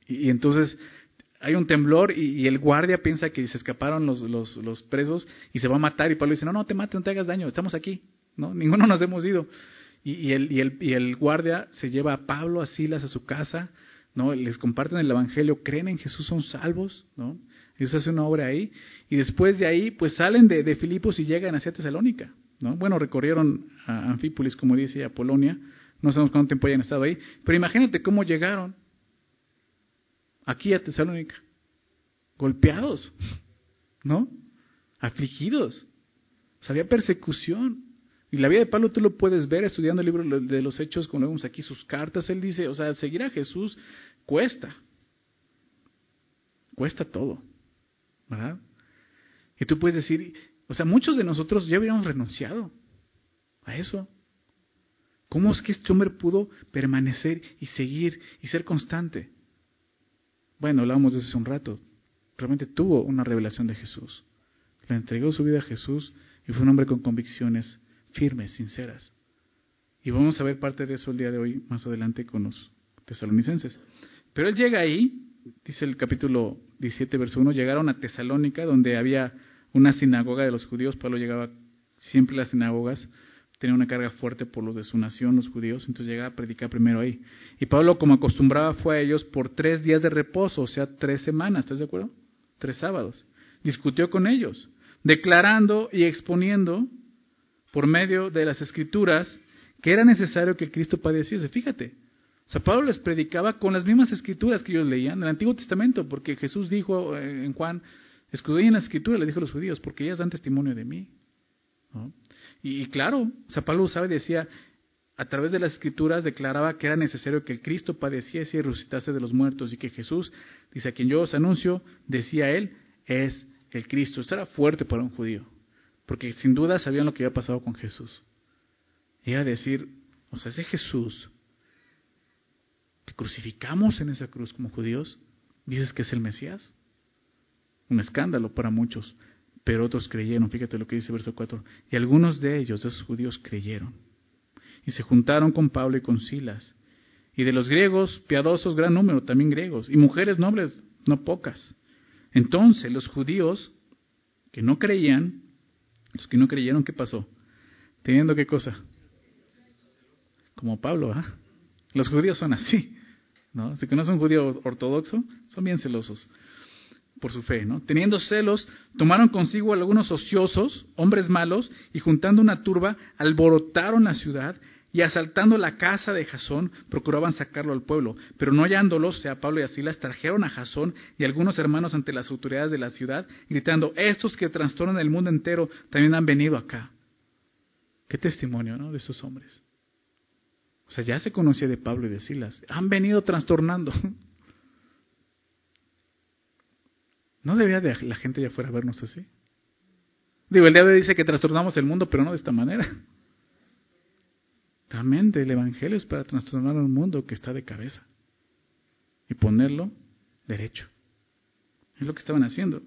Y, entonces hay un temblor y, el guardia piensa que se escaparon los, los, los, presos y se va a matar. Y Pablo dice, no, no te mates, no te hagas daño, estamos aquí. ¿no? Ninguno nos hemos ido. Y, el, y, el, y el guardia se lleva a Pablo, a Silas a su casa, ¿no? Les comparten el Evangelio, creen en Jesús, son salvos, ¿no? Dios hace una obra ahí. Y después de ahí, pues salen de, de Filipos y llegan hacia Tesalónica, ¿no? Bueno, recorrieron a Anfípolis, como dice, a Polonia. No sabemos cuánto tiempo hayan estado ahí. Pero imagínate cómo llegaron aquí a Tesalónica. Golpeados, ¿no? Afligidos. O había persecución. Y la vida de Pablo tú lo puedes ver estudiando el libro de los Hechos, como vemos aquí sus cartas. Él dice, o sea, seguir a Jesús cuesta. Cuesta todo. ¿Verdad? Y tú puedes decir, o sea, muchos de nosotros ya habíamos renunciado a eso. ¿Cómo es que este hombre pudo permanecer y seguir y ser constante? Bueno, hablábamos de eso hace un rato. Realmente tuvo una revelación de Jesús. Le entregó su vida a Jesús y fue un hombre con convicciones firmes, sinceras. Y vamos a ver parte de eso el día de hoy, más adelante, con los tesalonicenses. Pero él llega ahí, dice el capítulo 17, verso 1, llegaron a Tesalónica, donde había una sinagoga de los judíos. Pablo llegaba siempre a las sinagogas, tenía una carga fuerte por los de su nación, los judíos, entonces llegaba a predicar primero ahí. Y Pablo, como acostumbraba, fue a ellos por tres días de reposo, o sea, tres semanas, ¿estás de acuerdo? Tres sábados. Discutió con ellos, declarando y exponiendo por medio de las escrituras que era necesario que Cristo padeciese. Fíjate, o sea, Pablo les predicaba con las mismas escrituras que ellos leían en el Antiguo Testamento, porque Jesús dijo eh, en Juan, en las escrituras, le dijo a los judíos, porque ellas dan testimonio de mí. Y, claro, o sea, Pablo usaba y decía, a través de las escrituras declaraba que era necesario que el Cristo padeciese y resucitase de los muertos y que Jesús, dice a quien yo os anuncio, decía él, es el Cristo. Esto era fuerte para un judío. Porque sin duda sabían lo que había pasado con Jesús. Y era decir, o sea, ese Jesús que crucificamos en esa cruz como judíos, dices que es el Mesías. Un escándalo para muchos, pero otros creyeron. Fíjate lo que dice verso 4. Y algunos de ellos, de esos judíos, creyeron. Y se juntaron con Pablo y con Silas. Y de los griegos, piadosos, gran número, también griegos. Y mujeres nobles, no pocas. Entonces los judíos que no creían los que no creyeron, ¿qué pasó? Teniendo qué cosa? Como Pablo, ¿ah? Los judíos son así, ¿no? Si que no son judío ortodoxo, son bien celosos por su fe, ¿no? Teniendo celos, tomaron consigo algunos ociosos, hombres malos, y juntando una turba, alborotaron la ciudad y asaltando la casa de Jasón, procuraban sacarlo al pueblo. Pero no hallándolos, sea Pablo y Asilas, trajeron a Jasón y algunos hermanos ante las autoridades de la ciudad, gritando, estos que trastornan el mundo entero también han venido acá. Qué testimonio, ¿no? De esos hombres. O sea, ya se conocía de Pablo y de Silas. Han venido trastornando. ¿No debería de la gente ya fuera vernos así? Digo, el diablo dice que trastornamos el mundo, pero no de esta manera. Realmente el Evangelio es para trastornar un mundo que está de cabeza y ponerlo derecho. Es lo que estaban haciendo.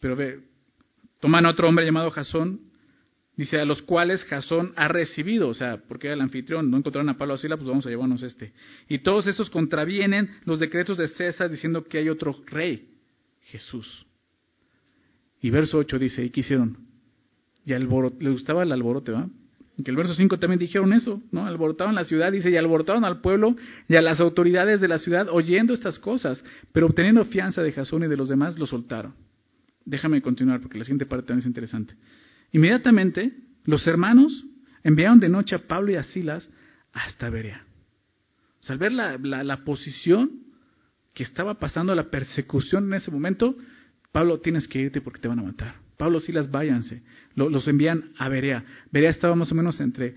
Pero ve, toman a otro hombre llamado Jasón, dice, a los cuales Jasón ha recibido, o sea, porque era el anfitrión, no encontraron a Pablo Asila, pues vamos a llevarnos este. Y todos esos contravienen los decretos de César diciendo que hay otro rey, Jesús. Y verso 8 dice, ¿y qué hicieron? Y alborote, le gustaba el alborote, ¿va? Que el verso 5 también dijeron eso, ¿no? Alborotaron la ciudad, dice, y alborotaron al pueblo y a las autoridades de la ciudad oyendo estas cosas, pero obteniendo fianza de Jasón y de los demás, lo soltaron. Déjame continuar porque la siguiente parte también es interesante. Inmediatamente, los hermanos enviaron de noche a Pablo y a Silas hasta Berea. O sea, al ver la, la posición que estaba pasando, la persecución en ese momento, Pablo, tienes que irte porque te van a matar. Pablo, Silas, váyanse. Los, envían a Berea. Berea estaba más o menos entre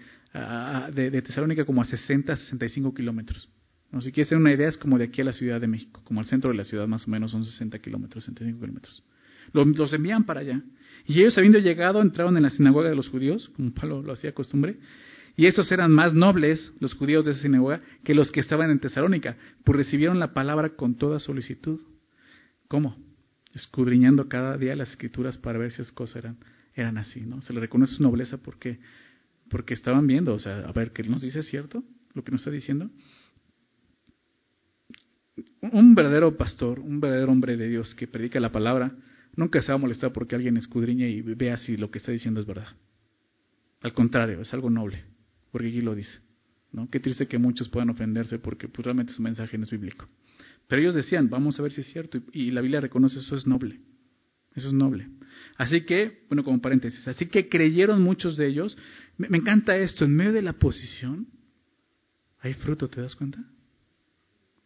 de, Tesalónica como a 60, 65 kilómetros. ¿No? Si quieres tener una idea, es como de aquí a la Ciudad de México, como al centro de la ciudad más o menos son 60 kilómetros, 65 kilómetros. Los, los envían para allá. Y ellos habiendo llegado entraron en la sinagoga de los judíos, como Pablo lo hacía costumbre, y esos eran más nobles, los judíos de esa sinagoga, que los que estaban en Tesalónica, pues recibieron la palabra con toda solicitud. ¿Cómo? escudriñando cada día las escrituras para ver si esas cosas eran, eran así, ¿no? Se le reconoce su nobleza porque, porque estaban viendo, o sea, a ver, ¿qué nos dice cierto? Lo que nos está diciendo. Un verdadero pastor, un verdadero hombre de Dios que predica la palabra, nunca se va a molestar porque alguien escudriñe y vea si lo que está diciendo es verdad. Al contrario, es algo noble, porque aquí lo dice. ¿no? Qué triste que muchos puedan ofenderse porque pues, realmente su mensaje no es bíblico. Pero ellos decían, vamos a ver si es cierto. Y, la Biblia reconoce eso es noble. Eso es noble. Así que, bueno, como paréntesis, así que creyeron muchos de ellos. Me, encanta esto, en medio de la posición hay fruto, ¿te das cuenta?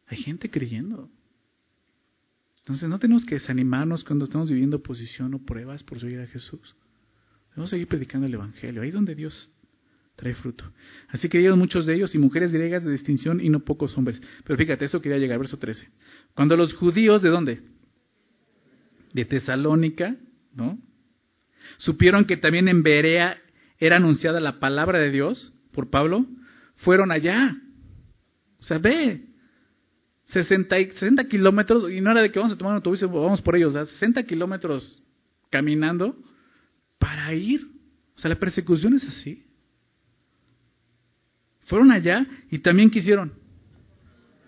Hay gente creyendo. Entonces no tenemos que desanimarnos cuando estamos viviendo oposición o pruebas por seguir a Jesús. Debemos seguir predicando el Evangelio. Ahí es donde Dios trae fruto. Así que muchos de ellos, y mujeres griegas de distinción, y no pocos hombres. Pero fíjate, eso quería llegar, verso 13. Cuando los judíos, ¿de dónde? De Tesalónica, ¿no? Supieron que también en Berea era anunciada la palabra de Dios por Pablo, fueron allá. O sea, ve, 60, 60 kilómetros, y no era de que vamos a tomar un autobús vamos por ellos, o sea, 60 kilómetros caminando para ir. O sea, la persecución es así. Fueron allá y también quisieron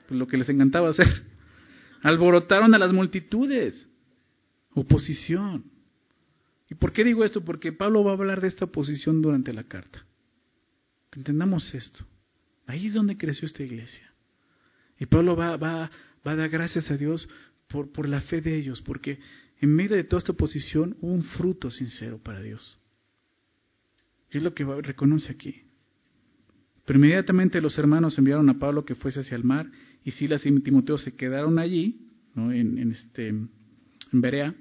pues, lo que les encantaba hacer. Alborotaron a las multitudes. Oposición. ¿Y por qué digo esto? Porque Pablo va a hablar de esta oposición durante la carta. entendamos esto. Ahí es donde creció esta iglesia. Y Pablo va, va, va a dar gracias a Dios por, por la fe de ellos, porque en medio de toda esta oposición hubo un fruto sincero para Dios. Y es lo que reconoce aquí. Pero inmediatamente los hermanos enviaron a Pablo que fuese hacia el mar, y Silas y Timoteo se quedaron allí, en, este, Berea,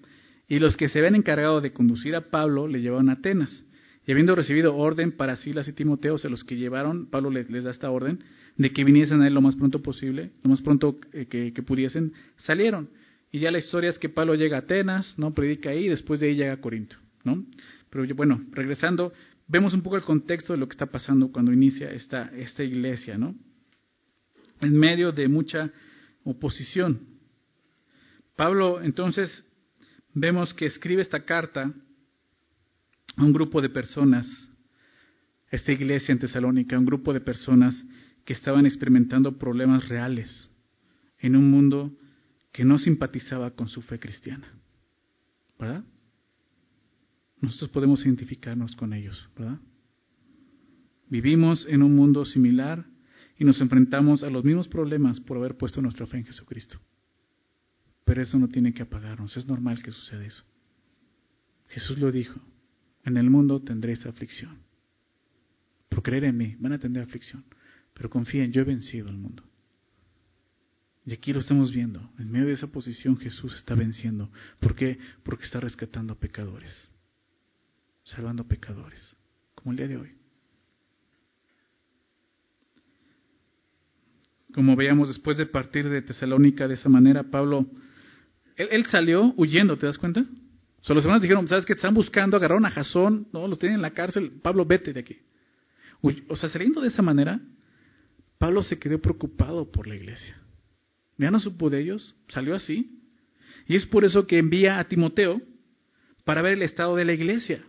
y los que se habían encargado de conducir a Pablo le llevaron a Atenas. Y habiendo recibido orden para Silas y Timoteo, se los que llevaron, Pablo les, da esta orden, de que viniesen a él lo más pronto posible, lo más pronto eh, que, que, pudiesen, salieron. Y ya la historia es que Pablo llega a Atenas, ¿no? Predica ahí, y después de ahí llega a Corinto, ¿no? Pero bueno, regresando, vemos un poco el contexto de lo que está pasando cuando inicia esta, esta iglesia, ¿no? En medio de mucha oposición. Pablo, entonces, vemos que escribe esta carta a un grupo de personas, esta iglesia en Tesalónica, un grupo de personas que estaban experimentando problemas reales en un mundo que no simpatizaba con su fe cristiana. ¿Verdad? Nosotros podemos identificarnos con ellos, ¿verdad? Vivimos en un mundo similar y nos enfrentamos a los mismos problemas por haber puesto nuestra fe en Jesucristo. Pero eso no tiene que apagarnos, es normal que suceda eso. Jesús lo dijo, en el mundo tendréis aflicción. Por creer en mí van a tener aflicción, pero confíen, yo he vencido el mundo. Y aquí lo estamos viendo, en medio de esa posición Jesús está venciendo. ¿Por qué? Porque está rescatando a pecadores salvando pecadores, como el día de hoy. Como veíamos después de partir de Tesalónica de esa manera, Pablo él, salió huyendo, ¿te das cuenta? O sea, los hermanos dijeron, ¿sabes qué? Están buscando, agarraron a Jasón, ¿no? Los tienen en la cárcel. Pablo, vete de aquí. O sea, saliendo de esa manera, Pablo se quedó preocupado por la iglesia. Ya no supo de ellos, salió así. Y es por eso que envía a Timoteo para ver el estado de la iglesia.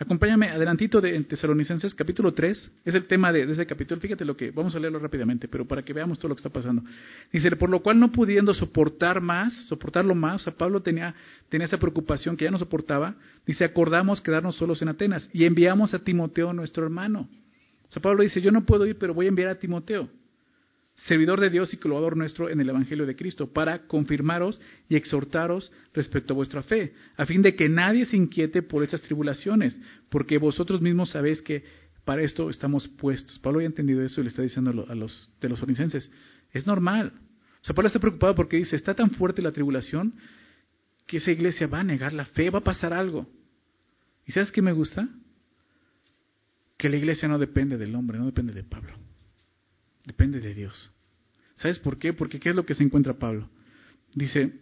Acompáñame adelantito de Tesalonicenses capítulo 3, es el tema de, ese capítulo, fíjate lo que, vamos a leerlo rápidamente, pero para que veamos todo lo que está pasando. Dice, por lo cual no pudiendo soportar más, soportarlo más, o sea, Pablo tenía, tenía esa preocupación que ya no soportaba, dice, acordamos quedarnos solos en Atenas y enviamos a Timoteo, nuestro hermano. O sea, Pablo dice, yo no puedo ir, pero voy a enviar a Timoteo servidor de Dios y colaborador nuestro en el Evangelio de Cristo, para confirmaros y exhortaros respecto a vuestra fe, a fin de que nadie se inquiete por esas tribulaciones, porque vosotros mismos sabéis que para esto estamos puestos. Pablo había entendido eso y le está diciendo a los de los onicenses, es normal. O sea, Pablo está preocupado porque dice, está tan fuerte la tribulación que esa iglesia va a negar la fe, va a pasar algo. ¿Y sabes qué me gusta? Que la iglesia no depende del hombre, no depende de Pablo. Depende de Dios. ¿Sabes por qué? Porque ¿qué es lo que se encuentra Pablo? Dice,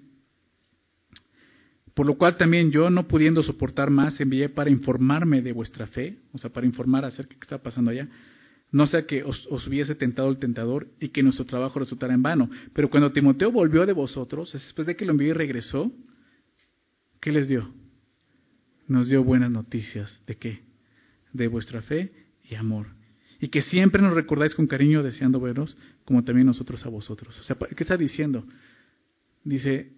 por lo cual también yo, no pudiendo soportar más, envié para informarme de vuestra fe, o sea, para informar acerca de qué está pasando allá. No sea que os, hubiese tentado el tentador y que nuestro trabajo resultara en vano. Pero cuando Timoteo volvió de vosotros, después de que lo envié y regresó, ¿qué les dio? Nos dio buenas noticias. ¿De qué? De vuestra fe y amor y que siempre nos recordáis con cariño deseando veros, como también nosotros a vosotros. O sea, ¿qué está diciendo? Dice,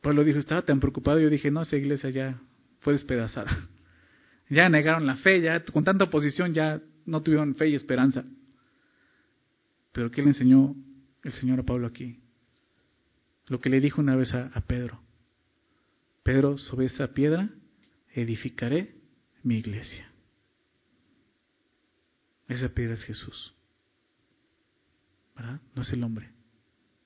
Pablo dijo, estaba tan preocupado, yo dije, no, esa iglesia ya fue despedazada. Ya negaron la fe, ya con tanta oposición ya no tuvieron fe y esperanza. Pero ¿qué le enseñó el Señor a Pablo aquí? Lo que le dijo una vez a, a Pedro. Pedro, sobre esa piedra edificaré mi iglesia. Esa piedra es Jesús. ¿Verdad? No es el hombre.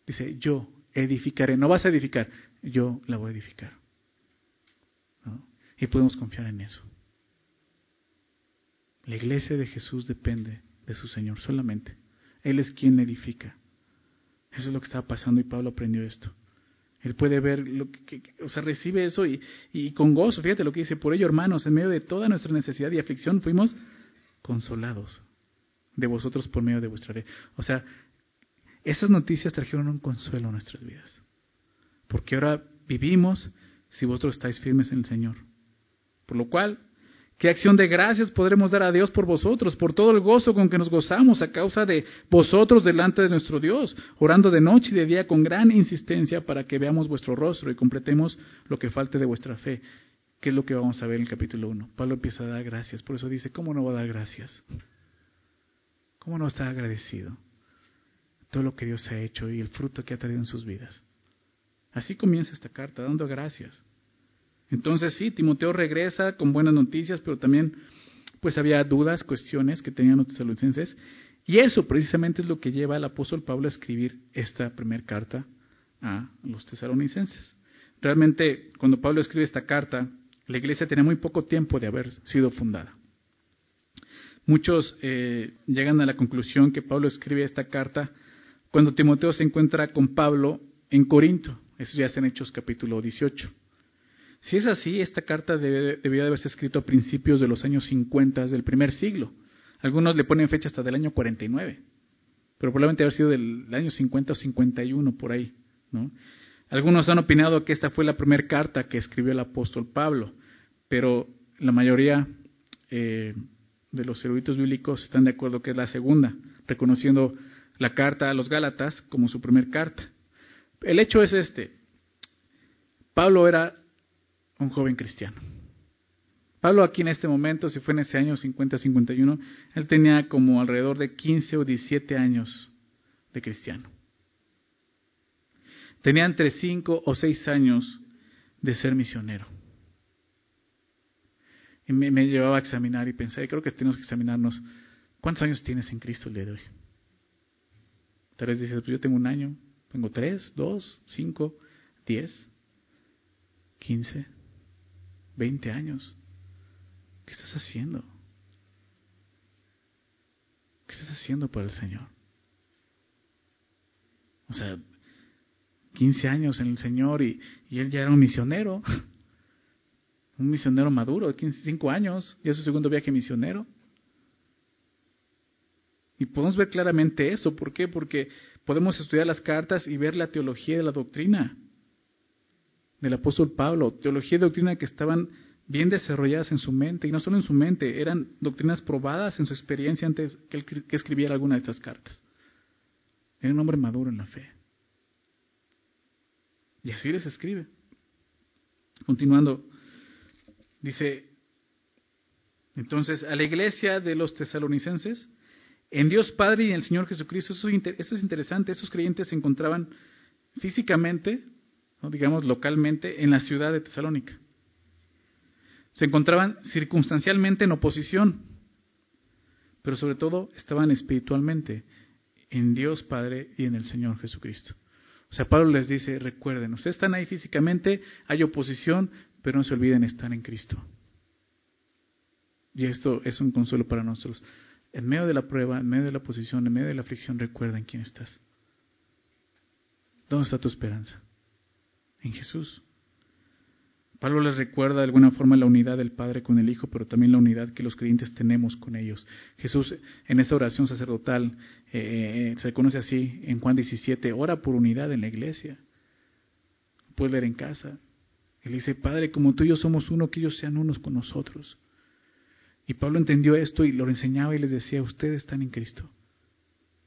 Dice, yo edificaré. No vas a edificar, yo la voy a edificar. Y podemos confiar en eso. La iglesia de Jesús depende de su Señor solamente. Él es quien edifica. Eso es lo que estaba pasando y Pablo aprendió esto. Él puede ver, lo que, o sea, recibe eso y, y, con gozo. Fíjate lo que dice, por ello, hermanos, en medio de toda nuestra necesidad y aflicción fuimos consolados de vosotros por medio de vuestra ley. O sea, esas noticias trajeron un consuelo a nuestras vidas. Porque ahora vivimos si vosotros estáis firmes en el Señor. Por lo cual, ¿qué acción de gracias podremos dar a Dios por vosotros, por todo el gozo con que nos gozamos a causa de vosotros delante de nuestro Dios, orando de noche y de día con gran insistencia para que veamos vuestro rostro y completemos lo que falte de vuestra fe? ¿Qué es lo que vamos a ver en el capítulo 1? Pablo empieza a dar gracias, por eso dice, ¿cómo no va a dar gracias? ¿Cómo no está agradecido? Todo lo que Dios ha hecho y el fruto que ha traído en sus vidas. Así comienza esta carta, dando gracias. Entonces sí, Timoteo regresa con buenas noticias, pero también pues había dudas, cuestiones que tenían los tesalonicenses. Y eso precisamente es lo que lleva al apóstol Pablo a escribir esta primera carta a los tesalonicenses. Realmente, cuando Pablo escribe esta carta, la iglesia tenía muy poco tiempo de haber sido fundada. Muchos eh, llegan a la conclusión que Pablo escribe esta carta cuando Timoteo se encuentra con Pablo en Corinto. Eso ya está en Hechos capítulo 18. Si es así, esta carta debe, debía de haberse escrito a principios de los años 50 del primer siglo. Algunos le ponen fecha hasta del año 49, pero probablemente haber sido del año 50 o 51 por ahí. ¿no? Algunos han opinado que esta fue la primera carta que escribió el apóstol Pablo, pero la mayoría eh, de los eruditos bíblicos están de acuerdo que es la segunda, reconociendo la carta a los Gálatas como su primer carta. El hecho es este. Pablo era un joven cristiano. Pablo aquí en este momento, si fue en ese año 50-51, él tenía como alrededor de 15 o 17 años de cristiano. Tenía entre 5 o 6 años de ser misionero. Y me, llevaba a examinar y pensé, creo que tenemos que examinarnos, ¿cuántos años tienes en Cristo el día de hoy? Tal vez dices, pues yo tengo un año, tengo tres, dos, cinco, diez, quince, veinte años. ¿Qué estás haciendo? ¿Qué estás haciendo por el Señor? O sea, 15 años en el Señor y, y él ya era un misionero, un misionero maduro, de 15, 5 años, y es su segundo viaje misionero. Y podemos ver claramente eso. ¿Por qué? Porque podemos estudiar las cartas y ver la teología de la doctrina del apóstol Pablo, teología y doctrina que estaban bien desarrolladas en su mente, y no solo en su mente, eran doctrinas probadas en su experiencia antes que él que escribiera alguna de estas cartas. Era un hombre maduro en la fe. Y así les escribe. Continuando, dice, entonces, a la iglesia de los tesalonicenses, en Dios Padre y en el Señor Jesucristo, eso, es interesante, esos creyentes se encontraban físicamente, digamos localmente, en la ciudad de Tesalónica. Se encontraban circunstancialmente en oposición, pero sobre todo estaban espiritualmente en Dios Padre y en el Señor Jesucristo. O sea, Pablo les dice, recuerden, ustedes están ahí físicamente, hay oposición, pero no se olviden estar en Cristo. Y esto es un consuelo para nosotros. En medio de la prueba, en medio de la oposición, en medio de la aflicción, recuerden quién estás. ¿Dónde está tu esperanza? En Jesús. Pablo les recuerda de alguna forma la unidad del Padre con el Hijo, pero también la unidad que los creyentes tenemos con ellos. Jesús en esta oración sacerdotal eh, eh, se conoce así en Juan 17, ora por unidad en la iglesia. Puedes leer en casa. Él dice, Padre, como tú y yo somos uno, que ellos sean unos con nosotros. Y Pablo entendió esto y lo enseñaba y les decía, ustedes están en Cristo.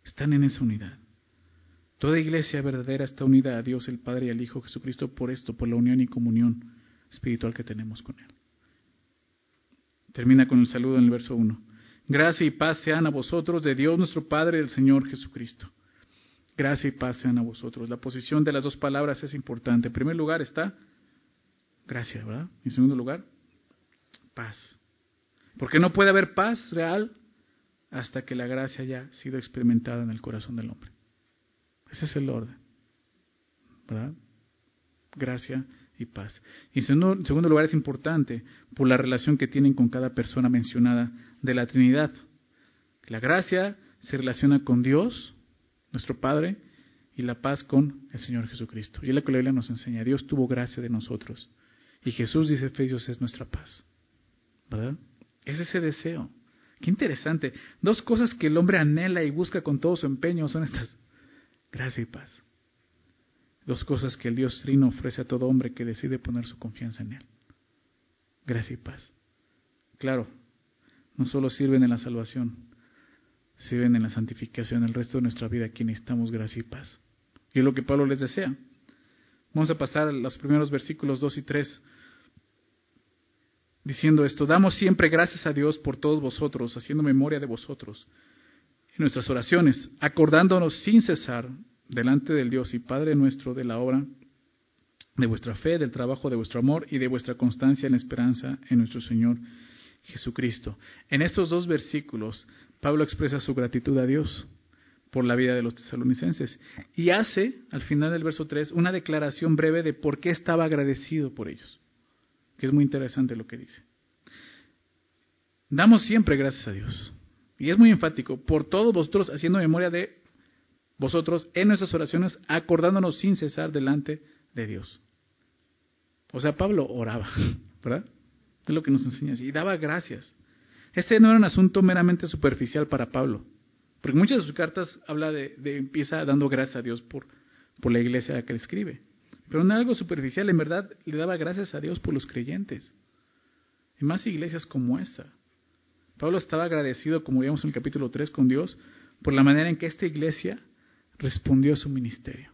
Están en esa unidad. Toda iglesia verdadera está unida a Dios, el Padre y al Hijo Jesucristo por esto, por la unión y comunión espiritual que tenemos con Él. Termina con el saludo en el verso 1. Gracia y paz sean a vosotros de Dios nuestro Padre y del Señor Jesucristo. Gracia y paz sean a vosotros. La posición de las dos palabras es importante. En primer lugar está gracia, ¿verdad? En segundo lugar, paz. Porque no puede haber paz real hasta que la gracia haya sido experimentada en el corazón del hombre. Ese es el orden. ¿Verdad? Gracia y paz. Y en segundo lugar es importante por la relación que tienen con cada persona mencionada de la Trinidad. La gracia se relaciona con Dios, nuestro Padre, y la paz con el Señor Jesucristo. Y es lo que la Biblia nos enseña. Dios tuvo gracia de nosotros. Y Jesús, dice Efesios, es nuestra paz. ¿Verdad? Es ese deseo. Qué interesante. Dos cosas que el hombre anhela y busca con todo su empeño son estas. Gracia y paz. Dos cosas que el Dios Trino ofrece a todo hombre que decide poner su confianza en Él. Gracia y paz. Claro, no solo sirven en la salvación, sirven en la santificación. El resto de nuestra vida aquí necesitamos gracia y paz. Y es lo que Pablo les desea. Vamos a pasar a los primeros versículos 2 y 3 diciendo esto. Damos siempre gracias a Dios por todos vosotros, haciendo memoria de vosotros en nuestras oraciones, acordándonos sin cesar delante del Dios y Padre nuestro de la obra de vuestra fe, del trabajo de vuestro amor y de vuestra constancia en esperanza en nuestro Señor Jesucristo. En estos dos versículos, Pablo expresa su gratitud a Dios por la vida de los tesalonicenses y hace, al final del verso 3, una declaración breve de por qué estaba agradecido por ellos, que es muy interesante lo que dice. Damos siempre gracias a Dios. Y es muy enfático, por todos vosotros haciendo memoria de vosotros en nuestras oraciones, acordándonos sin cesar delante de Dios. O sea, Pablo oraba, ¿verdad? Es lo que nos enseña y daba gracias. Este no era un asunto meramente superficial para Pablo, porque muchas de sus cartas habla de, empieza dando gracias a Dios por, por la iglesia que le escribe. Pero no algo superficial, en verdad le daba gracias a Dios por los creyentes. Y más iglesias como esta. Pablo estaba agradecido, como vimos en el capítulo 3, con Dios por la manera en que esta iglesia respondió a su ministerio,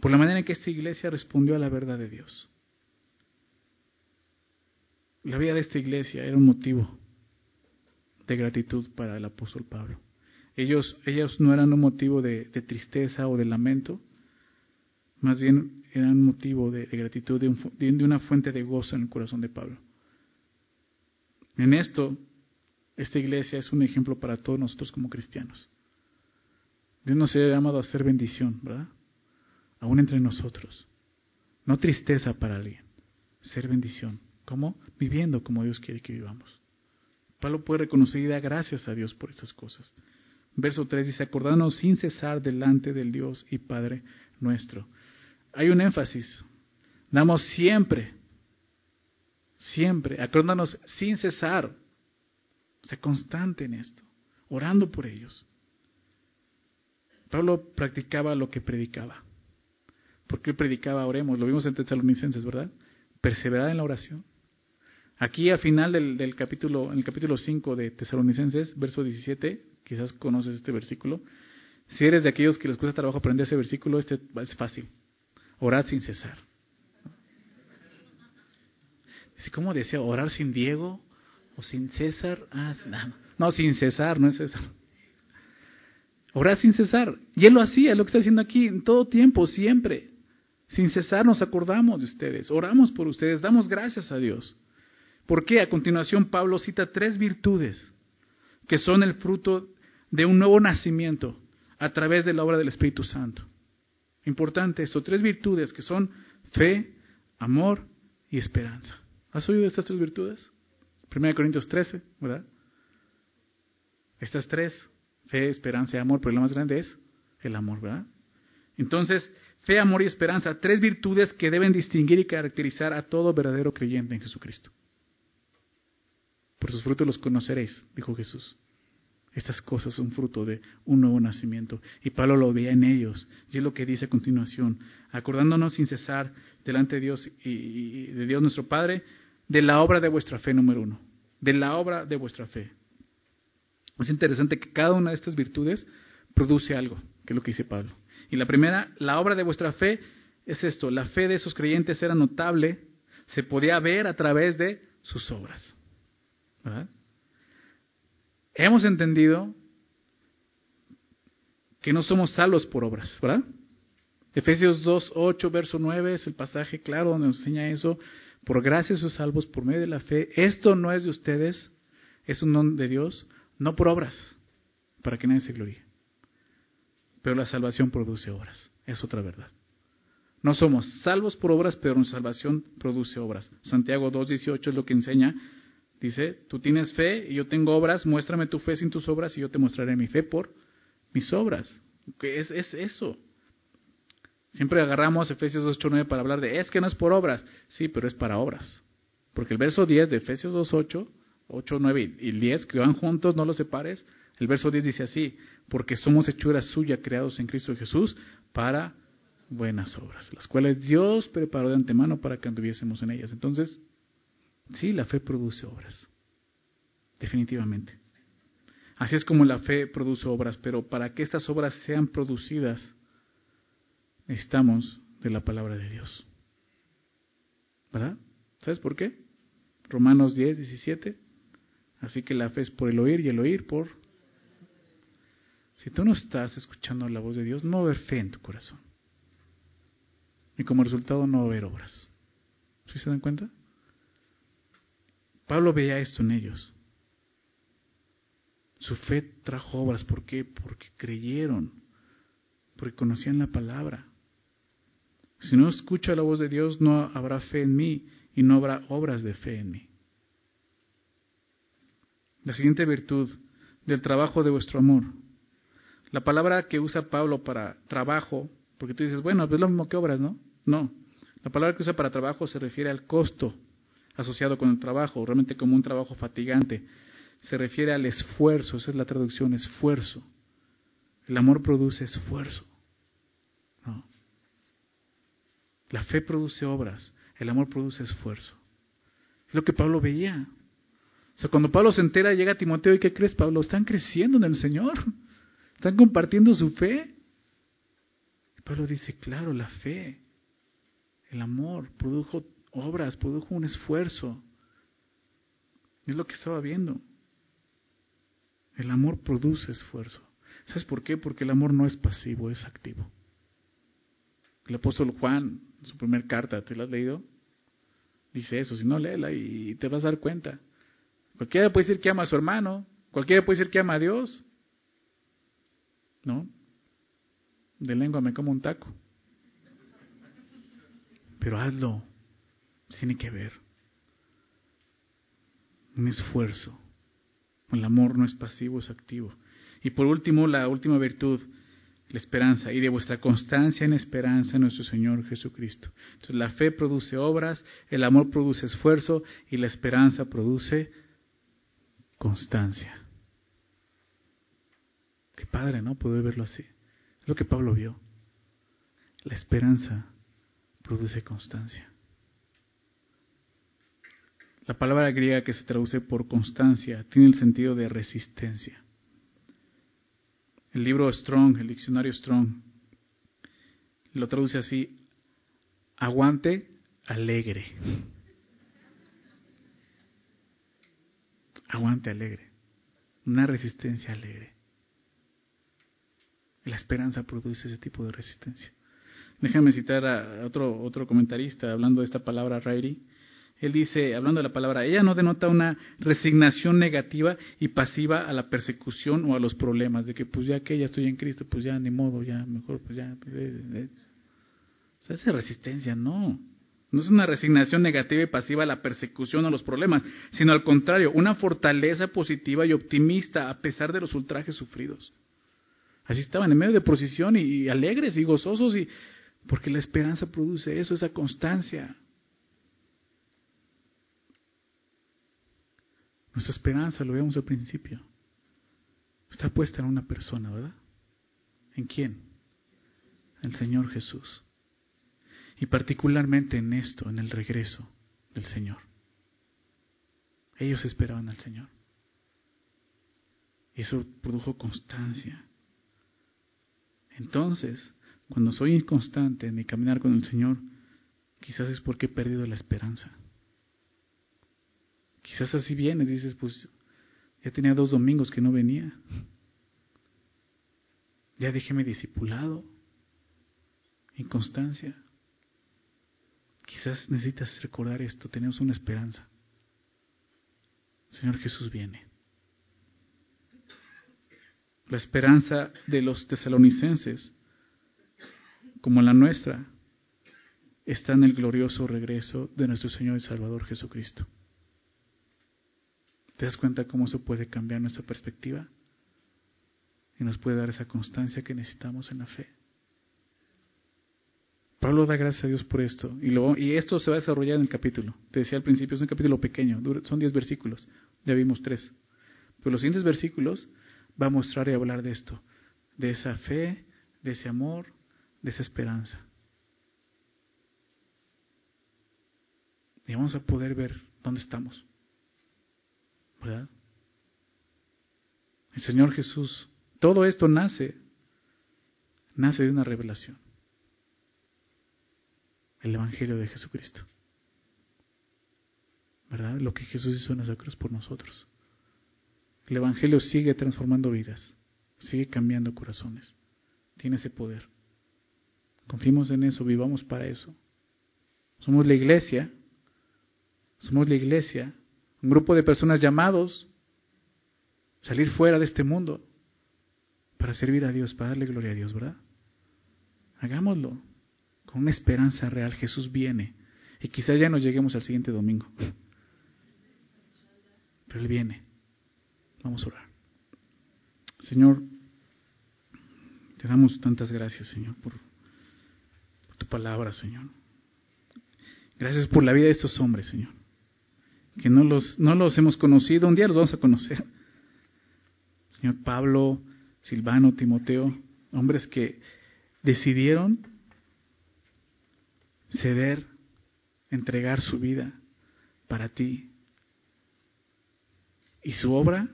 por la manera en que esta iglesia respondió a la verdad de Dios. La vida de esta iglesia era un motivo de gratitud para el apóstol Pablo. Ellos, no eran un motivo de, tristeza o de lamento, más bien eran un motivo de, gratitud, de, de una fuente de gozo en el corazón de Pablo. En esto, esta iglesia es un ejemplo para todos nosotros como cristianos. Dios nos ha llamado a hacer bendición, ¿verdad? Aún entre nosotros. No tristeza para alguien, ser bendición. ¿Cómo? Viviendo como Dios quiere que vivamos. Pablo puede reconocer y dar gracias a Dios por estas cosas. Verso 3 dice, acordarnos sin cesar delante del Dios y Padre nuestro. hay un énfasis. Damos siempre, siempre, acordándonos sin cesar. Sea constante en esto, orando por ellos. Pablo practicaba lo que predicaba. ¿Por qué predicaba oremos? Lo vimos en Tesalonicenses, ¿verdad? Perseverar en la oración. Aquí al final del, capítulo, en el capítulo 5 de Tesalonicenses, verso 17, quizás conoces este versículo. Si eres de aquellos que les cuesta trabajo aprender ese versículo, este es fácil. Orad sin cesar. ¿Cómo decía? ¿Orar sin Diego? ¿O sin César? Ah, no, sin cesar, no es César. Orar sin cesar. Y él lo hacía, lo que está diciendo aquí, en todo tiempo, siempre. Sin cesar nos acordamos de ustedes, oramos por ustedes, damos gracias a Dios. ¿Por qué? A continuación Pablo cita tres virtudes que son el fruto de un nuevo nacimiento a través de la obra del Espíritu Santo. Importante esto, tres virtudes que son fe, amor y esperanza. ¿Has oído estas tres virtudes? 1 Corintios 13, ¿verdad? Estas tres, fe, esperanza y amor, pero la más grande es el amor, ¿verdad? Entonces, fe, amor y esperanza, tres virtudes que deben distinguir y caracterizar a todo verdadero creyente en Jesucristo. Por sus frutos los conoceréis, dijo Jesús. Estas cosas son fruto de un nuevo nacimiento. Y Pablo lo veía en ellos. Y es lo que dice a continuación, acordándonos sin cesar delante de Dios y, de Dios nuestro Padre, de la obra de vuestra fe número uno. De la obra de vuestra fe. Es interesante que cada una de estas virtudes produce algo, que es lo que dice Pablo. Y la primera, la obra de vuestra fe es esto, la fe de esos creyentes era notable, se podía ver a través de sus obras. Hemos entendido que no somos salvos por obras, ¿verdad? Efesios 2, 8, verso 9 es el pasaje claro donde nos enseña eso. Por gracia sois salvos por medio de la fe. Esto no es de ustedes, es un don de Dios, no por obras, para que nadie se gloríe. Pero la salvación produce obras, es otra verdad. No somos salvos por obras, pero nuestra salvación produce obras. Santiago 2, 18 es lo que enseña Dice, tú tienes fe y yo tengo obras, muéstrame tu fe sin tus obras y yo te mostraré mi fe por mis obras. ¿Qué es, es eso? Siempre agarramos Efesios 8.9 para hablar de, es que no es por obras. Sí, pero es para obras. Porque el verso 10 de Efesios 2.8, 8, 9 y 10, que van juntos, no los separes. El verso 10 dice así, porque somos hechuras suyas creados en Cristo Jesús para buenas obras, las cuales Dios preparó de antemano para que anduviésemos en ellas. Entonces, Sí, la fe produce obras, definitivamente. Así es como la fe produce obras, pero para que estas obras sean producidas, necesitamos de la palabra de Dios. ¿Verdad? ¿Sabes por qué? Romanos 10, 17. Así que la fe es por el oír y el oír por... Si tú no estás escuchando la voz de Dios, no va a haber fe en tu corazón. Y como resultado no va a haber obras. ¿Sí se dan cuenta? Pablo veía esto en ellos. Su fe trajo obras. ¿Por qué? Porque creyeron, porque conocían la palabra. Si no escucho la voz de Dios, no habrá fe en mí y no habrá obras de fe en mí. La siguiente virtud del trabajo de vuestro amor. La palabra que usa Pablo para trabajo, porque tú dices, bueno, es lo mismo que obras, ¿no? No. La palabra que usa para trabajo se refiere al costo asociado con el trabajo, realmente como un trabajo fatigante. Se refiere al esfuerzo, esa es la traducción, esfuerzo. El amor produce esfuerzo. La fe produce obras, el amor produce esfuerzo. Es lo que Pablo veía. O sea, cuando Pablo se entera, llega a Timoteo y ¿qué crees, Pablo? Están creciendo en el Señor. Están compartiendo su fe. Pablo dice, claro, la fe, el amor produjo obras, produjo un esfuerzo. Es lo que estaba viendo. El amor produce esfuerzo. ¿Sabes por qué? Porque el amor no es pasivo, es activo. El apóstol Juan, en su primera carta, ¿te la has leído? Dice eso, si no, léela y te vas a dar cuenta. Cualquiera puede decir que ama a su hermano, cualquiera puede decir que ama a Dios. ¿No? De lengua me como un taco. Pero hazlo. Tiene que ver. Un esfuerzo. El amor no es pasivo, es activo. Y por último, la última virtud, la esperanza y de vuestra constancia en esperanza en nuestro Señor Jesucristo. Entonces la fe produce obras, el amor produce esfuerzo y la esperanza produce constancia. Qué padre, ¿no? Poder verlo así. Es lo que Pablo vio. La esperanza produce constancia. La palabra griega que se traduce por constancia tiene el sentido de resistencia. El libro Strong, el diccionario Strong, lo traduce así, aguante alegre. Aguante alegre. Una resistencia alegre. La esperanza produce ese tipo de resistencia. Déjame citar a otro, otro comentarista hablando de esta palabra, Rairi. Él dice, hablando de la palabra, ella no denota una resignación negativa y pasiva a la persecución o a los problemas, de que pues ya que ya estoy en Cristo, pues ya ni modo, ya mejor, pues ya. Pues, eh, eh. O sea, esa resistencia, no. No es una resignación negativa y pasiva a la persecución o a los problemas, sino al contrario, una fortaleza positiva y optimista a pesar de los ultrajes sufridos. Así estaban en medio de procesión y alegres y gozosos, y porque la esperanza produce eso, esa constancia. Nuestra esperanza, lo vemos al principio, está puesta en una persona, ¿verdad? ¿En quién? En el Señor Jesús. Y particularmente en esto, en el regreso del Señor. Ellos esperaban al Señor. Y eso produjo constancia. Entonces, cuando soy inconstante en mi caminar con el Señor, quizás es porque he perdido la esperanza. Quizás así vienes, dices, pues ya tenía dos domingos que no venía. Ya dejé mi discipulado. Inconstancia. Quizás necesitas recordar esto, tenemos una esperanza. Señor Jesús viene. La esperanza de los tesalonicenses, como la nuestra, está en el glorioso regreso de nuestro Señor y Salvador Jesucristo. ¿Te das cuenta cómo eso puede cambiar nuestra perspectiva? Y nos puede dar esa constancia que necesitamos en la fe. Pablo da gracias a Dios por esto. Y, y esto se va a desarrollar en el capítulo. Te decía al principio, es un capítulo pequeño, son 10 versículos. Ya vimos tres. Pero los siguientes versículos va a mostrar y hablar de esto. De esa fe, de ese amor, de esa esperanza. Y vamos a poder ver dónde estamos. ¿Verdad? El Señor Jesús, todo esto nace, nace de una revelación. El Evangelio de Jesucristo. ¿Verdad? Lo que Jesús hizo en esa cruz por nosotros. El Evangelio sigue transformando vidas, sigue cambiando corazones. Tiene ese poder. Confiemos en eso, vivamos para eso. Somos la iglesia, somos la iglesia un grupo de personas llamados salir fuera de este mundo para servir a Dios, para darle gloria a Dios, ¿verdad? Hagámoslo con una esperanza real. Jesús viene y quizás ya no lleguemos al siguiente domingo, pero Él viene. Vamos a orar. Señor, te damos tantas gracias, Señor, por, por tu palabra, Señor. Gracias por la vida de estos hombres, Señor que no los, no los hemos conocido, un día los vamos a conocer. Señor Pablo, Silvano, Timoteo, hombres que decidieron ceder, entregar su vida para ti. Y su obra,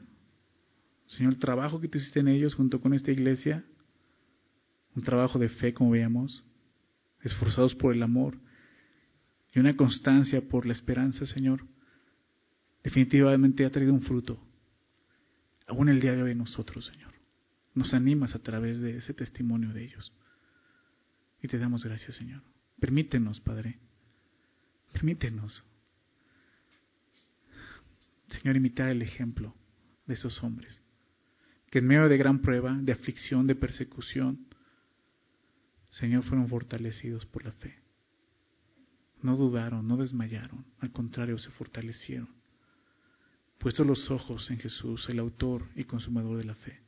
Señor, el trabajo que tú hiciste en ellos junto con esta iglesia, un trabajo de fe, como veíamos, esforzados por el amor y una constancia por la esperanza, Señor definitivamente ha traído un fruto, aún el día de hoy nosotros, Señor. Nos animas a través de ese testimonio de ellos. Y te damos gracias, Señor. Permítenos, Padre. Permítenos, Señor, imitar el ejemplo de esos hombres, que en medio de gran prueba, de aflicción, de persecución, Señor, fueron fortalecidos por la fe. No dudaron, no desmayaron, al contrario, se fortalecieron puestos los ojos en Jesús, el autor y consumador de la fe.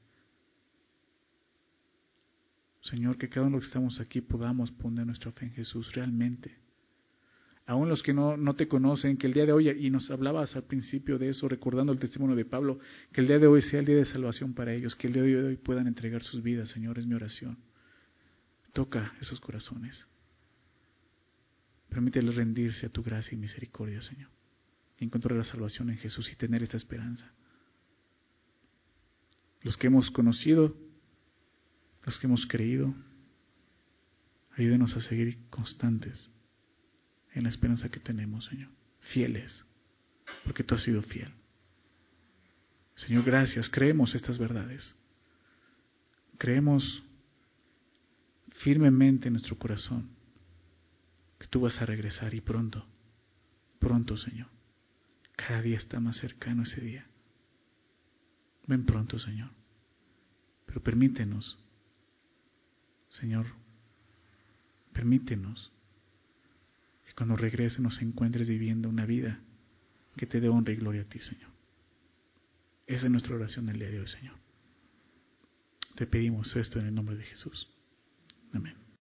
Señor, que cada uno que estamos aquí podamos poner nuestra fe en Jesús realmente. Aún los que no, no te conocen, que el día de hoy, y nos hablabas al principio de eso, recordando el testimonio de Pablo, que el día de hoy sea el día de salvación para ellos, que el día de hoy puedan entregar sus vidas, Señor, es mi oración. Toca esos corazones. Permíteles rendirse a tu gracia y misericordia, Señor. Encontrar la salvación en Jesús y tener esta esperanza. Los que hemos conocido, los que hemos creído, ayúdenos a seguir constantes en la esperanza que tenemos, Señor. Fieles, porque tú has sido fiel. Señor, gracias. Creemos estas verdades. Creemos firmemente en nuestro corazón que tú vas a regresar y pronto, pronto, Señor. Cada día está más cercano ese día. Ven pronto, Señor. Pero permítenos, Señor, permítenos que cuando regrese nos encuentres viviendo una vida que te dé honra y gloria a ti, Señor. Esa es nuestra oración el día de hoy, Señor. Te pedimos esto en el nombre de Jesús. Amén.